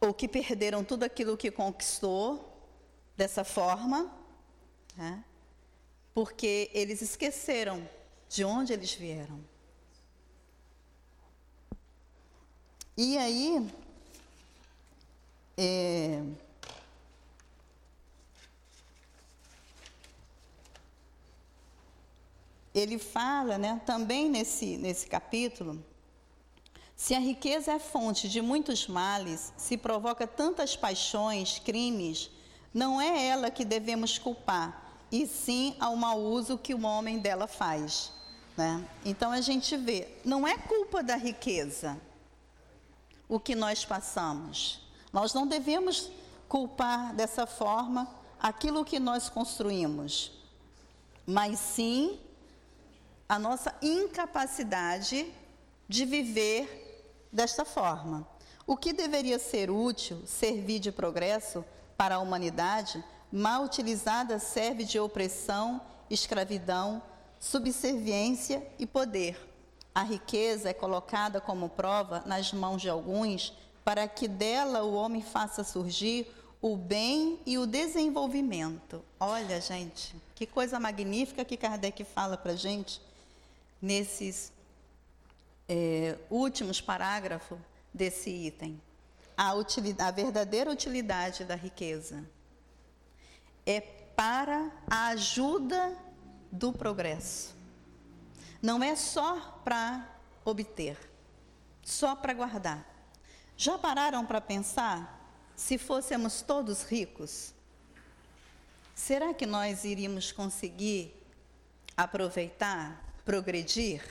ou que perderam tudo aquilo que conquistou dessa forma, né? porque eles esqueceram de onde eles vieram. E aí, é, ele fala, né, também nesse, nesse capítulo, se a riqueza é fonte de muitos males, se provoca tantas paixões, crimes, não é ela que devemos culpar, e sim ao mau uso que o homem dela faz. Né? Então a gente vê, não é culpa da riqueza. o que nós passamos. Nós não devemos culpar dessa forma aquilo que nós construímos, mas sim a nossa incapacidade de viver desta forma. O que deveria ser útil, servir de progresso para a humanidade, mal utilizada serve de opressão, escravidão, subserviência e poder. A riqueza é colocada como prova nas mãos de alguns para que dela o homem faça surgir o bem e o desenvolvimento. Olha, gente, que coisa magnífica que Kardec fala para gente nesses é, últimos parágrafos desse item. A, a verdadeira utilidade da riqueza é para a ajuda do progresso. Não é só para obter, só para guardar. Já pararam para pensar se fôssemos todos ricos? Será que nós iríamos conseguir aproveitar, progredir?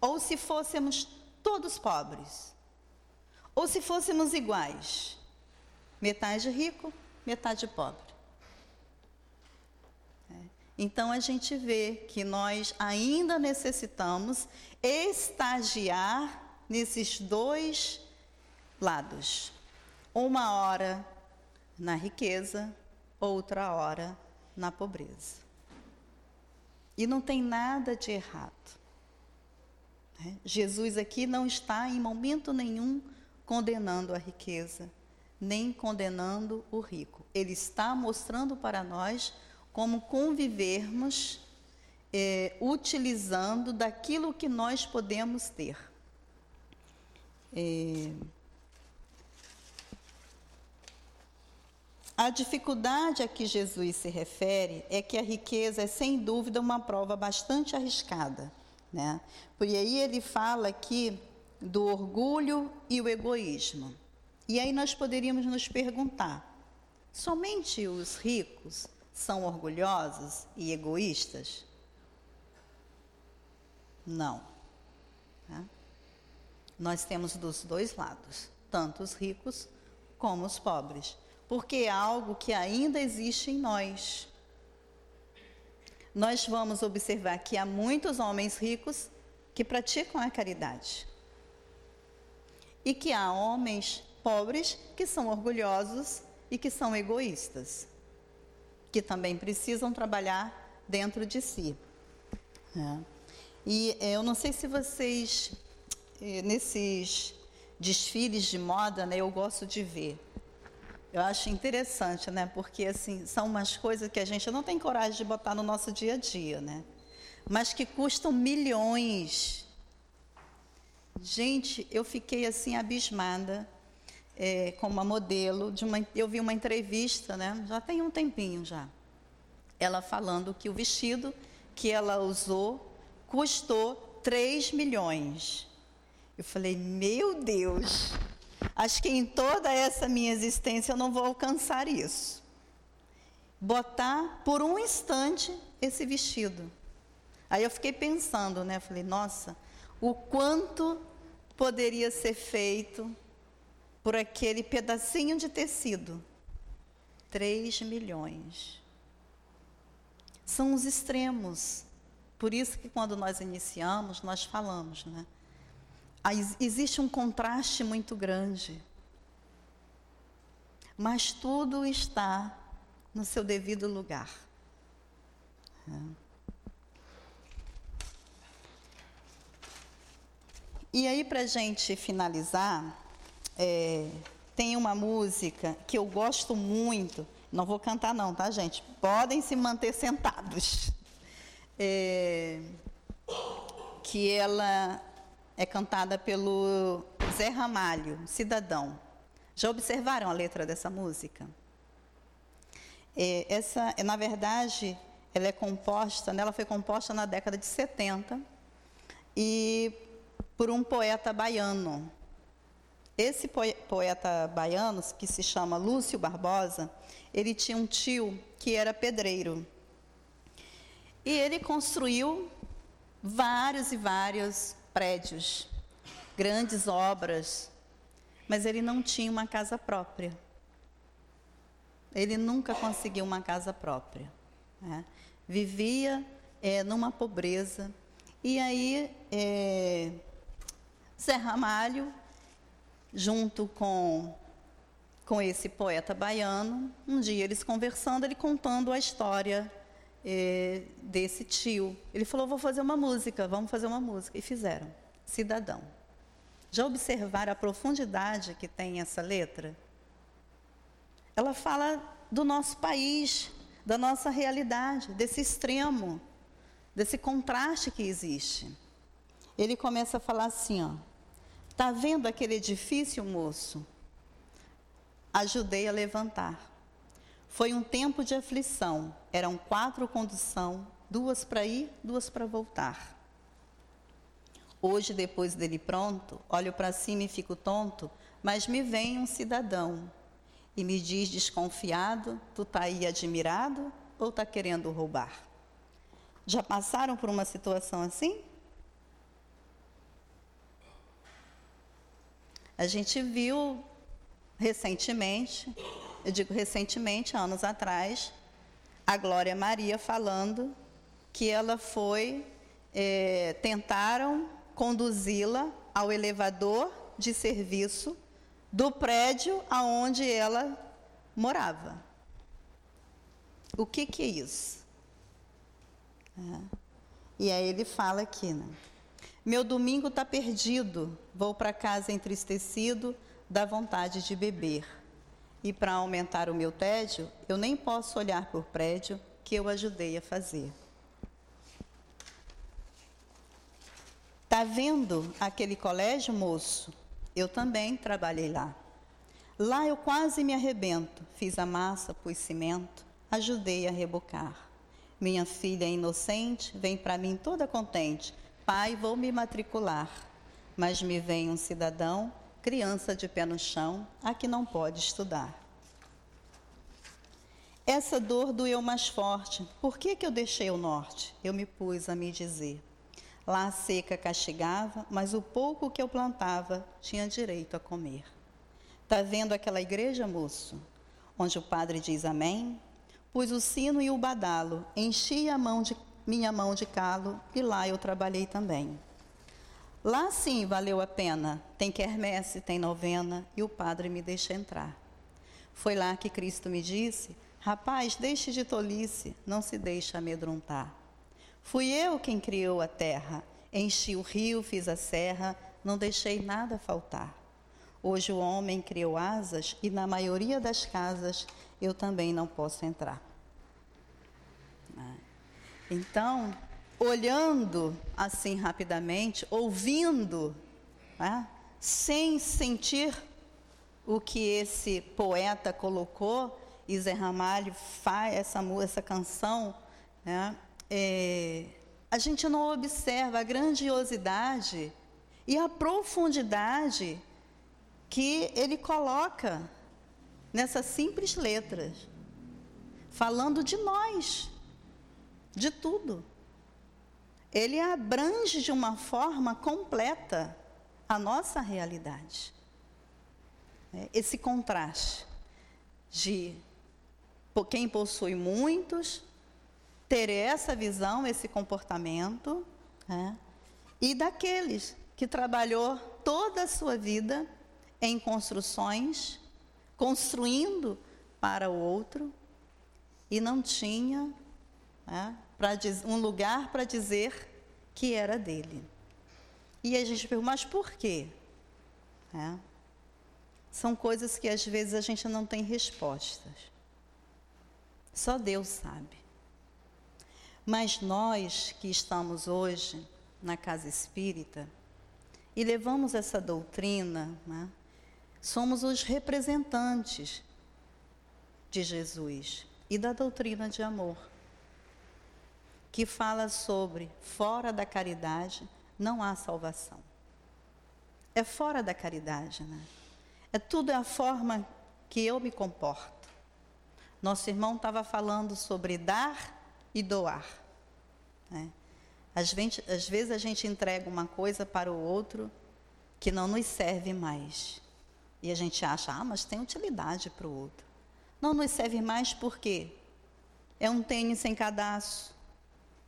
Ou se fôssemos todos pobres? Ou se fôssemos iguais? Metade rico, metade pobre. Então a gente vê que nós ainda necessitamos estagiar nesses dois lados. Uma hora na riqueza, outra hora na pobreza. E não tem nada de errado. Né? Jesus aqui não está em momento nenhum condenando a riqueza, nem condenando o rico. Ele está mostrando para nós como convivermos é, utilizando daquilo que nós podemos ter. É, a dificuldade a que Jesus se refere é que a riqueza é, sem dúvida, uma prova bastante arriscada. Né? Por aí ele fala aqui do orgulho e o egoísmo. E aí nós poderíamos nos perguntar: somente os ricos são orgulhosos e egoístas? Não. Tá? Nós temos dos dois lados, tanto os ricos como os pobres, porque é algo que ainda existe em nós. Nós vamos observar que há muitos homens ricos que praticam a caridade. E que há homens pobres que são orgulhosos e que são egoístas que também precisam trabalhar dentro de si. É. E eu não sei se vocês, é, nesses desfiles de moda, né, eu gosto de ver. Eu acho interessante, né? Porque assim, são umas coisas que a gente não tem coragem de botar no nosso dia a dia, né? Mas que custam milhões. Gente, eu fiquei assim abismada é, com uma modelo de uma, eu vi uma entrevista, né? Já tem um tempinho já. Ela falando que o vestido que ela usou custou 3 milhões. Eu falei, meu Deus, acho que em toda essa minha existência eu não vou alcançar isso. Botar por um instante esse vestido. Aí eu fiquei pensando, né? Falei, nossa, o quanto poderia ser feito por aquele pedacinho de tecido. 3 milhões. São os extremos. Por isso que quando nós iniciamos, nós falamos, né? Existe um contraste muito grande. Mas tudo está no seu devido lugar. É. E aí, para gente finalizar, é, tem uma música que eu gosto muito, não vou cantar não, tá gente? Podem se manter sentados. É, que ela é cantada pelo Zé Ramalho, Cidadão. Já observaram a letra dessa música? É, essa, na verdade, ela é composta, ela foi composta na década de 70 e por um poeta baiano, esse poeta baiano, que se chama Lúcio Barbosa, ele tinha um tio que era pedreiro. E ele construiu vários e vários prédios, grandes obras mas ele não tinha uma casa própria. Ele nunca conseguiu uma casa própria. Né? Vivia é, numa pobreza. E aí, é, Zé Ramalho, junto com, com esse poeta baiano, um dia eles conversando, ele contando a história é, desse tio. Ele falou: Vou fazer uma música, vamos fazer uma música. E fizeram, Cidadão. Já observaram a profundidade que tem essa letra? Ela fala do nosso país, da nossa realidade, desse extremo, desse contraste que existe. Ele começa a falar assim, ó: Tá vendo aquele edifício, moço? Ajudei a levantar. Foi um tempo de aflição. Eram quatro condução, duas para ir, duas para voltar. Hoje, depois dele pronto, olho para cima e fico tonto, mas me vem um cidadão e me diz desconfiado: Tu está aí admirado ou está querendo roubar? Já passaram por uma situação assim? A gente viu recentemente, eu digo recentemente, anos atrás, a Glória Maria falando que ela foi, é, tentaram conduzi-la ao elevador de serviço do prédio aonde ela morava. O que, que é isso? É. E aí ele fala aqui, né? Meu domingo está perdido, vou para casa entristecido, dá vontade de beber. E para aumentar o meu tédio, eu nem posso olhar por prédio que eu ajudei a fazer. Tá vendo aquele colégio, moço? Eu também trabalhei lá. Lá eu quase me arrebento. Fiz a massa, pus cimento, ajudei a rebocar. Minha filha inocente vem para mim toda contente. Pai, vou me matricular. Mas me vem um cidadão, criança de pé no chão, a que não pode estudar. Essa dor doeu mais forte. Por que, que eu deixei o norte? Eu me pus a me dizer. Lá a seca castigava, mas o pouco que eu plantava tinha direito a comer. Está vendo aquela igreja, moço? Onde o padre diz amém? Pus o sino e o badalo, enchi a mão de, minha mão de calo e lá eu trabalhei também. Lá sim valeu a pena, tem quermesse, tem novena e o padre me deixa entrar. Foi lá que Cristo me disse: Rapaz, deixe de tolice, não se deixe amedrontar. Fui eu quem criou a terra, enchi o rio, fiz a serra, não deixei nada faltar. Hoje o homem criou asas e na maioria das casas eu também não posso entrar. Então, olhando assim rapidamente, ouvindo, né, sem sentir o que esse poeta colocou, Zé Ramalho faz essa, essa canção, né, é, a gente não observa a grandiosidade e a profundidade que ele coloca nessas simples letras, falando de nós, de tudo. Ele abrange de uma forma completa a nossa realidade. É, esse contraste de quem possui muitos ter essa visão, esse comportamento, né? e daqueles que trabalhou toda a sua vida em construções, construindo para o outro, e não tinha né, um lugar para dizer que era dele. E a gente pergunta, mas por quê? É. São coisas que às vezes a gente não tem respostas. Só Deus sabe. Mas nós que estamos hoje na casa espírita e levamos essa doutrina, né, somos os representantes de Jesus e da doutrina de amor, que fala sobre fora da caridade não há salvação. É fora da caridade, né? É tudo a forma que eu me comporto. Nosso irmão estava falando sobre dar e doar. Né? Às, vezes, às vezes a gente entrega uma coisa para o outro que não nos serve mais. E a gente acha, ah, mas tem utilidade para o outro. Não nos serve mais porque é um tênis sem cadastro,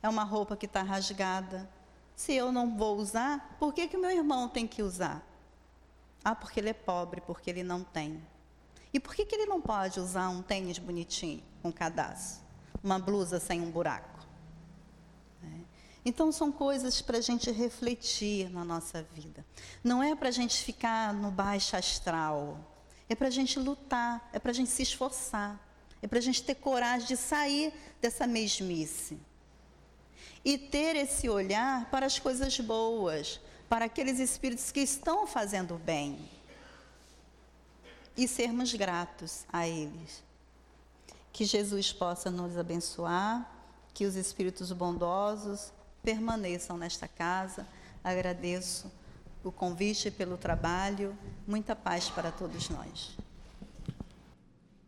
é uma roupa que está rasgada. Se eu não vou usar, por que, que meu irmão tem que usar? Ah, porque ele é pobre, porque ele não tem. E por que, que ele não pode usar um tênis bonitinho, com cadastro? Uma blusa sem um buraco? É. Então, são coisas para a gente refletir na nossa vida. Não é para a gente ficar no baixo astral. É para a gente lutar, é para a gente se esforçar. É para a gente ter coragem de sair dessa mesmice. E ter esse olhar para as coisas boas, para aqueles espíritos que estão fazendo bem. E sermos gratos a eles. Que Jesus possa nos abençoar, que os espíritos bondosos permaneçam nesta casa. Agradeço o convite pelo trabalho. Muita paz para todos nós.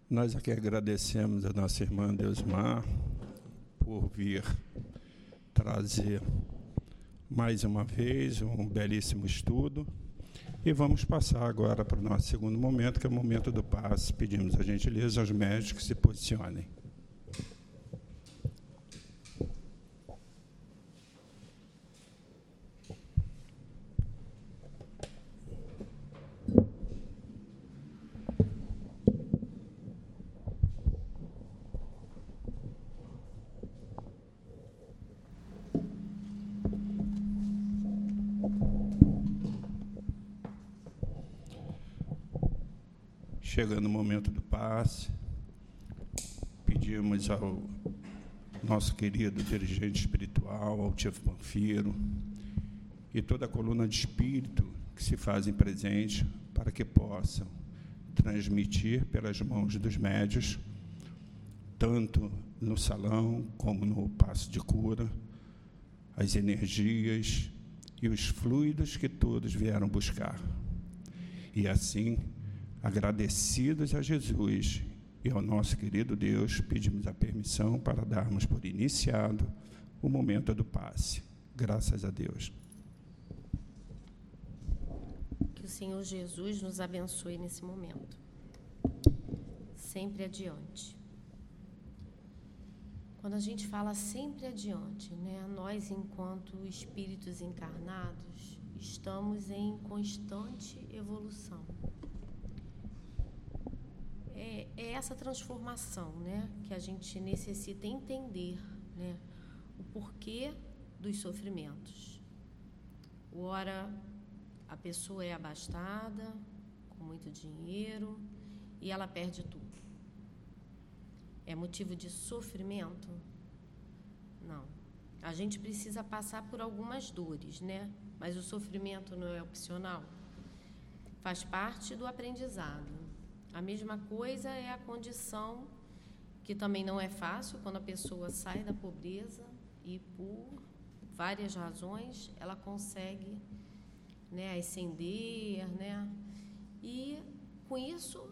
Nós aqui agradecemos a nossa irmã Deusmar por vir trazer mais uma vez um belíssimo estudo. E vamos passar agora para o nosso segundo momento, que é o momento do passe. Pedimos a gentileza aos médicos que se posicionem. Chegando o momento do passe, pedimos ao nosso querido dirigente espiritual, ao Tio Panfiro, e toda a coluna de espírito que se fazem presente para que possam transmitir pelas mãos dos médios, tanto no salão como no passo de cura, as energias e os fluidos que todos vieram buscar. E assim, Agradecidos a Jesus e ao nosso querido Deus, pedimos a permissão para darmos por iniciado o momento do passe. Graças a Deus. Que o Senhor Jesus nos abençoe nesse momento. Sempre adiante. Quando a gente fala sempre adiante, né, nós, enquanto espíritos encarnados, estamos em constante evolução é, é essa transformação né, que a gente necessita entender né, o porquê dos sofrimentos. Ora, a pessoa é abastada, com muito dinheiro, e ela perde tudo. É motivo de sofrimento? Não. A gente precisa passar por algumas dores, né? Mas o sofrimento não é opcional. Faz parte do aprendizado. A mesma coisa é a condição que também não é fácil quando a pessoa sai da pobreza e por várias razões ela consegue né, ascender, né? E com isso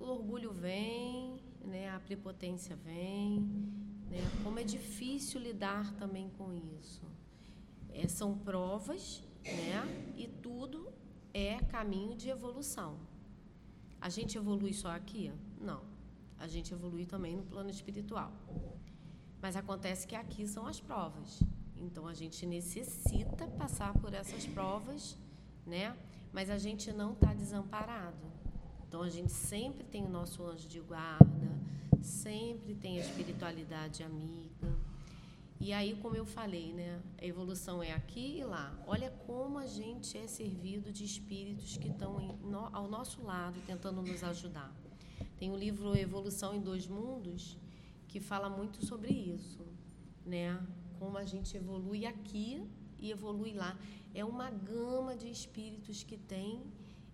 o orgulho vem, né, a prepotência vem, né? Como é difícil lidar também com isso. É, são provas, né? E tudo é caminho de evolução. A gente evolui só aqui? Não. A gente evolui também no plano espiritual. Mas acontece que aqui são as provas. Então a gente necessita passar por essas provas, né? Mas a gente não está desamparado. Então a gente sempre tem o nosso anjo de guarda, sempre tem a espiritualidade amiga. E aí, como eu falei, né, a evolução é aqui e lá. Olha como a gente é servido de espíritos que estão no, ao nosso lado, tentando nos ajudar. Tem o livro Evolução em Dois Mundos, que fala muito sobre isso, né? Como a gente evolui aqui e evolui lá. É uma gama de espíritos que tem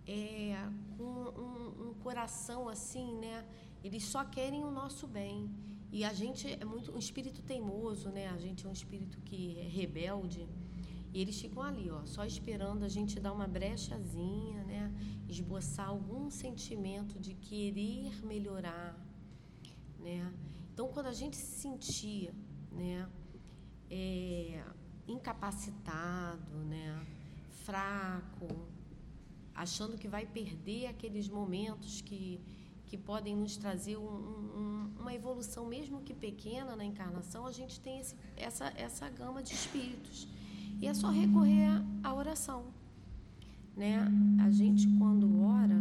é, com um, um coração assim, né? Eles só querem o nosso bem. E a gente é muito um espírito teimoso, né? A gente é um espírito que é rebelde. E eles ficam ali, ó, só esperando a gente dar uma brechazinha, né? Esboçar algum sentimento de querer melhorar, né? Então, quando a gente se sentia, né, é, incapacitado, né, fraco, achando que vai perder aqueles momentos que, que podem nos trazer um, um, uma evolução, mesmo que pequena na encarnação, a gente tem esse, essa, essa gama de espíritos. E é só recorrer à oração. Né? A gente, quando ora,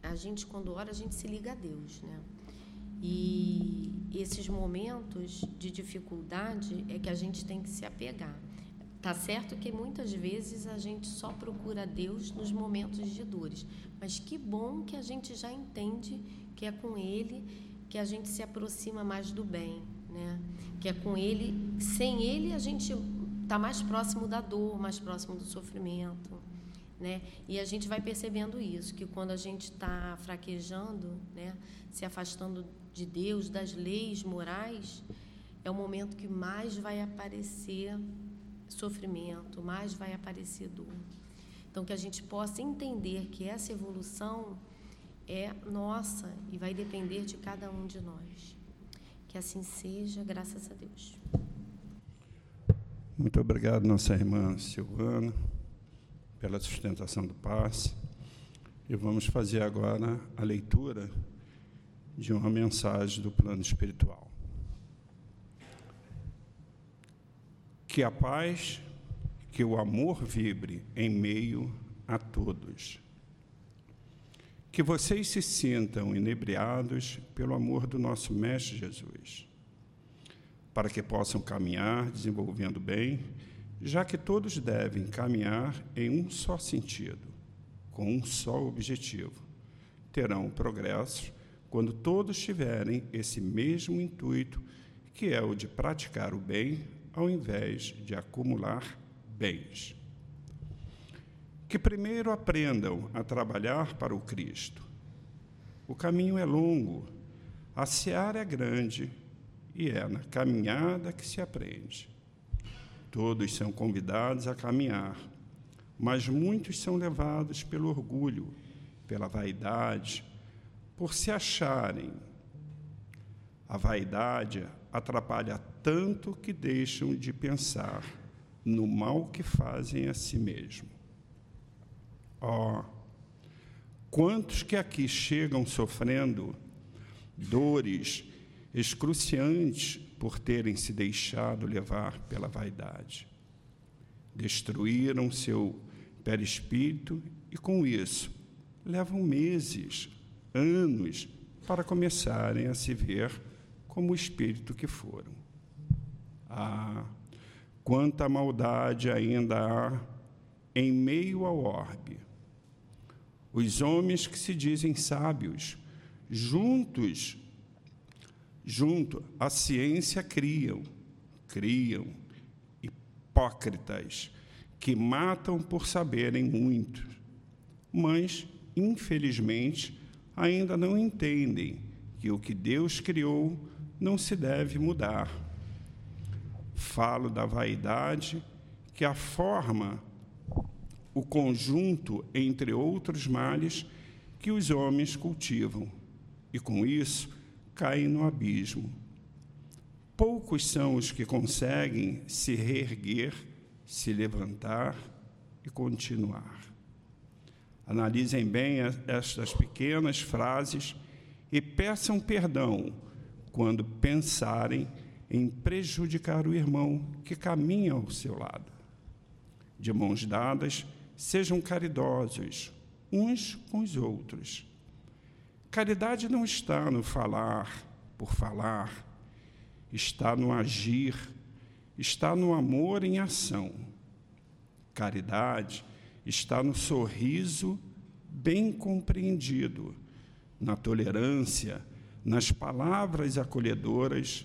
a gente, quando ora, a gente se liga a Deus. Né? E esses momentos de dificuldade é que a gente tem que se apegar. Tá certo que muitas vezes a gente só procura Deus nos momentos de dores, mas que bom que a gente já entende que é com Ele que a gente se aproxima mais do bem, né? Que é com Ele, sem Ele a gente está mais próximo da dor, mais próximo do sofrimento, né? E a gente vai percebendo isso, que quando a gente está fraquejando, né? Se afastando de Deus, das leis morais, é o momento que mais vai aparecer sofrimento, mais vai aparecer dor. Então, que a gente possa entender que essa evolução é nossa e vai depender de cada um de nós. Que assim seja, graças a Deus. Muito obrigado, nossa irmã Silvana, pela sustentação do passe. E vamos fazer agora a leitura de uma mensagem do plano espiritual. Que a paz, que o amor vibre em meio a todos. Que vocês se sintam inebriados pelo amor do nosso Mestre Jesus, para que possam caminhar desenvolvendo bem, já que todos devem caminhar em um só sentido, com um só objetivo. Terão progresso quando todos tiverem esse mesmo intuito, que é o de praticar o bem ao invés de acumular bens. Que primeiro aprendam a trabalhar para o Cristo. O caminho é longo, a seara é grande e é na caminhada que se aprende. Todos são convidados a caminhar, mas muitos são levados pelo orgulho, pela vaidade, por se acharem. A vaidade atrapalha tanto que deixam de pensar no mal que fazem a si mesmo. Ó, oh, quantos que aqui chegam sofrendo dores excruciantes por terem se deixado levar pela vaidade. Destruíram seu perispírito e, com isso, levam meses anos para começarem a se ver como o espírito que foram. Ah, quanta maldade ainda há em meio ao orbe. Os homens que se dizem sábios, juntos, junto à ciência criam, criam hipócritas que matam por saberem muito, mas infelizmente ainda não entendem que o que Deus criou não se deve mudar. Falo da vaidade que a forma o conjunto, entre outros males, que os homens cultivam, e com isso caem no abismo. Poucos são os que conseguem se reerguer, se levantar e continuar. Analisem bem estas pequenas frases e peçam perdão quando pensarem em prejudicar o irmão que caminha ao seu lado. De mãos dadas, sejam caridosos uns com os outros. Caridade não está no falar por falar, está no agir, está no amor em ação. Caridade está no sorriso bem compreendido, na tolerância, nas palavras acolhedoras,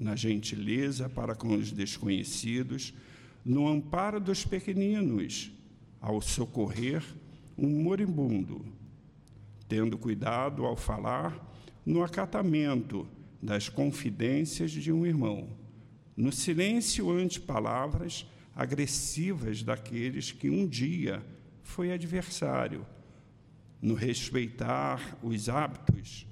na gentileza para com os desconhecidos, no amparo dos pequeninos, ao socorrer um moribundo, tendo cuidado ao falar no acatamento das confidências de um irmão, no silêncio ante palavras agressivas daqueles que um dia foi adversário, no respeitar os hábitos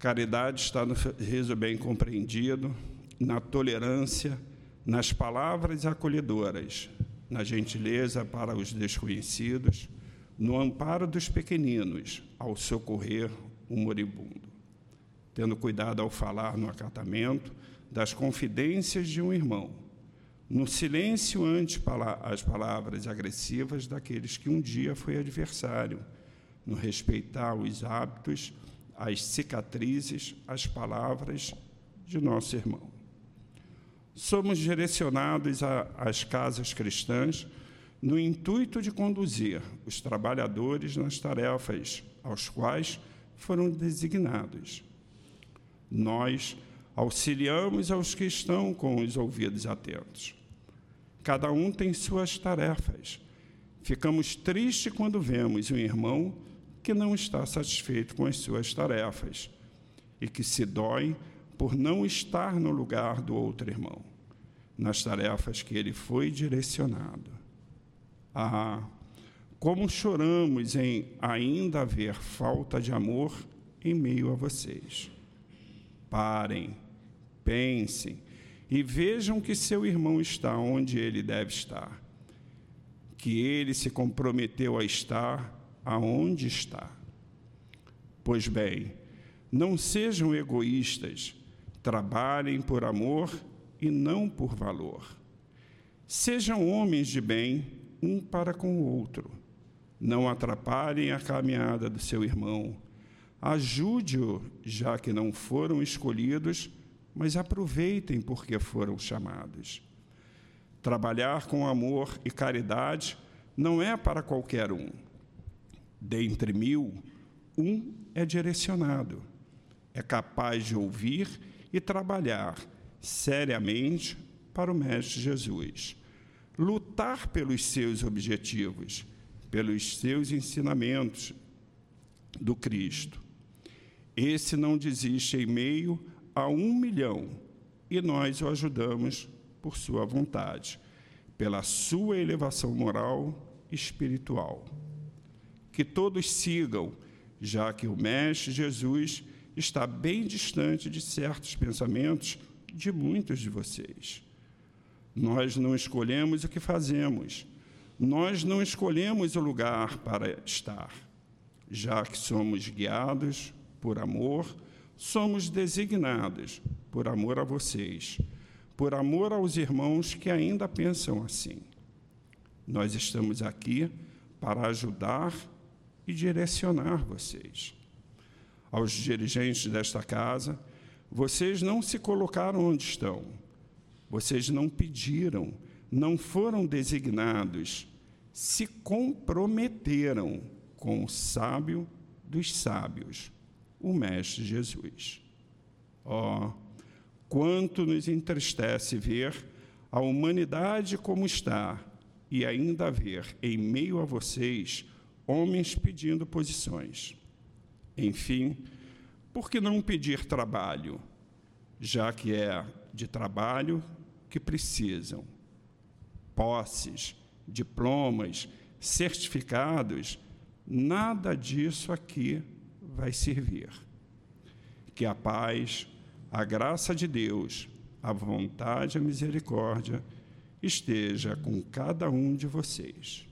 Caridade está no riso bem compreendido, na tolerância, nas palavras acolhedoras, na gentileza para os desconhecidos, no amparo dos pequeninos, ao socorrer o moribundo. Tendo cuidado ao falar no acatamento das confidências de um irmão, no silêncio ante as palavras agressivas daqueles que um dia foi adversário, no respeitar os hábitos, as cicatrizes, as palavras de nosso irmão. Somos direcionados às casas cristãs no intuito de conduzir os trabalhadores nas tarefas aos quais foram designados. Nós auxiliamos aos que estão com os ouvidos atentos. Cada um tem suas tarefas. Ficamos tristes quando vemos um irmão que não está satisfeito com as suas tarefas e que se dói por não estar no lugar do outro irmão, nas tarefas que ele foi direcionado. Ah, como choramos em ainda haver falta de amor em meio a vocês. Parem, pensem e vejam que seu irmão está onde ele deve estar, que ele se comprometeu a estar aonde está. Pois bem, não sejam egoístas, trabalhem por amor e não por valor. Sejam homens de bem um para com o outro. Não atrapalhem a caminhada do seu irmão. Ajude-o, já que não foram escolhidos mas aproveitem porque foram chamados. Trabalhar com amor e caridade não é para qualquer um. Dentre mil, um é direcionado, é capaz de ouvir e trabalhar seriamente para o Mestre Jesus, lutar pelos seus objetivos, pelos seus ensinamentos do Cristo. Esse não desiste em meio a um milhão e nós o ajudamos por sua vontade, pela sua elevação moral e espiritual. Que todos sigam, já que o Mestre Jesus está bem distante de certos pensamentos de muitos de vocês. Nós não escolhemos o que fazemos, nós não escolhemos o lugar para estar, já que somos guiados por amor somos designados por amor a vocês, por amor aos irmãos que ainda pensam assim. Nós estamos aqui para ajudar e direcionar vocês. Aos dirigentes desta casa, vocês não se colocaram onde estão, vocês não pediram, não foram designados, se comprometeram com o sábio dos sábios o Mestre Jesus. Oh, quanto nos entristece ver a humanidade como está e ainda ver em meio a vocês homens pedindo posições. Enfim, por que não pedir trabalho, já que é de trabalho que precisam? Posses, diplomas, certificados, nada disso aqui vai servir. Que a paz, a graça de Deus, a vontade e a misericórdia esteja com cada um de vocês.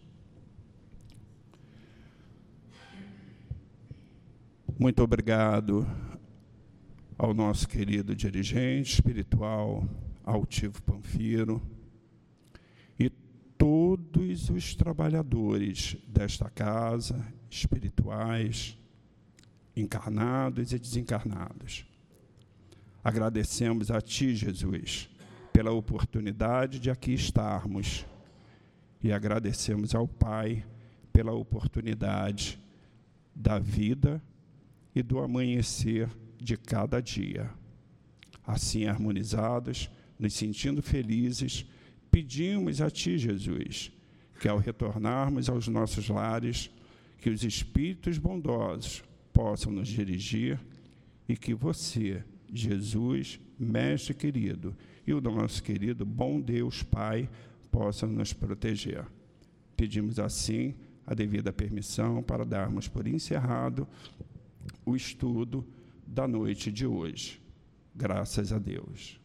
Muito obrigado ao nosso querido dirigente espiritual, Altivo Panfiro, e todos os trabalhadores desta casa, espirituais, encarnados e desencarnados. Agradecemos a Ti, Jesus, pela oportunidade de aqui estarmos e agradecemos ao Pai pela oportunidade da vida e do amanhecer de cada dia. Assim, harmonizados, nos sentindo felizes, pedimos a Ti, Jesus, que ao retornarmos aos nossos lares, que os espíritos bondosos possam nos dirigir e que você, Jesus, Mestre querido, e o nosso querido bom Deus Pai possam nos proteger. Pedimos assim a devida permissão para darmos por encerrado o estudo da noite de hoje. Graças a Deus.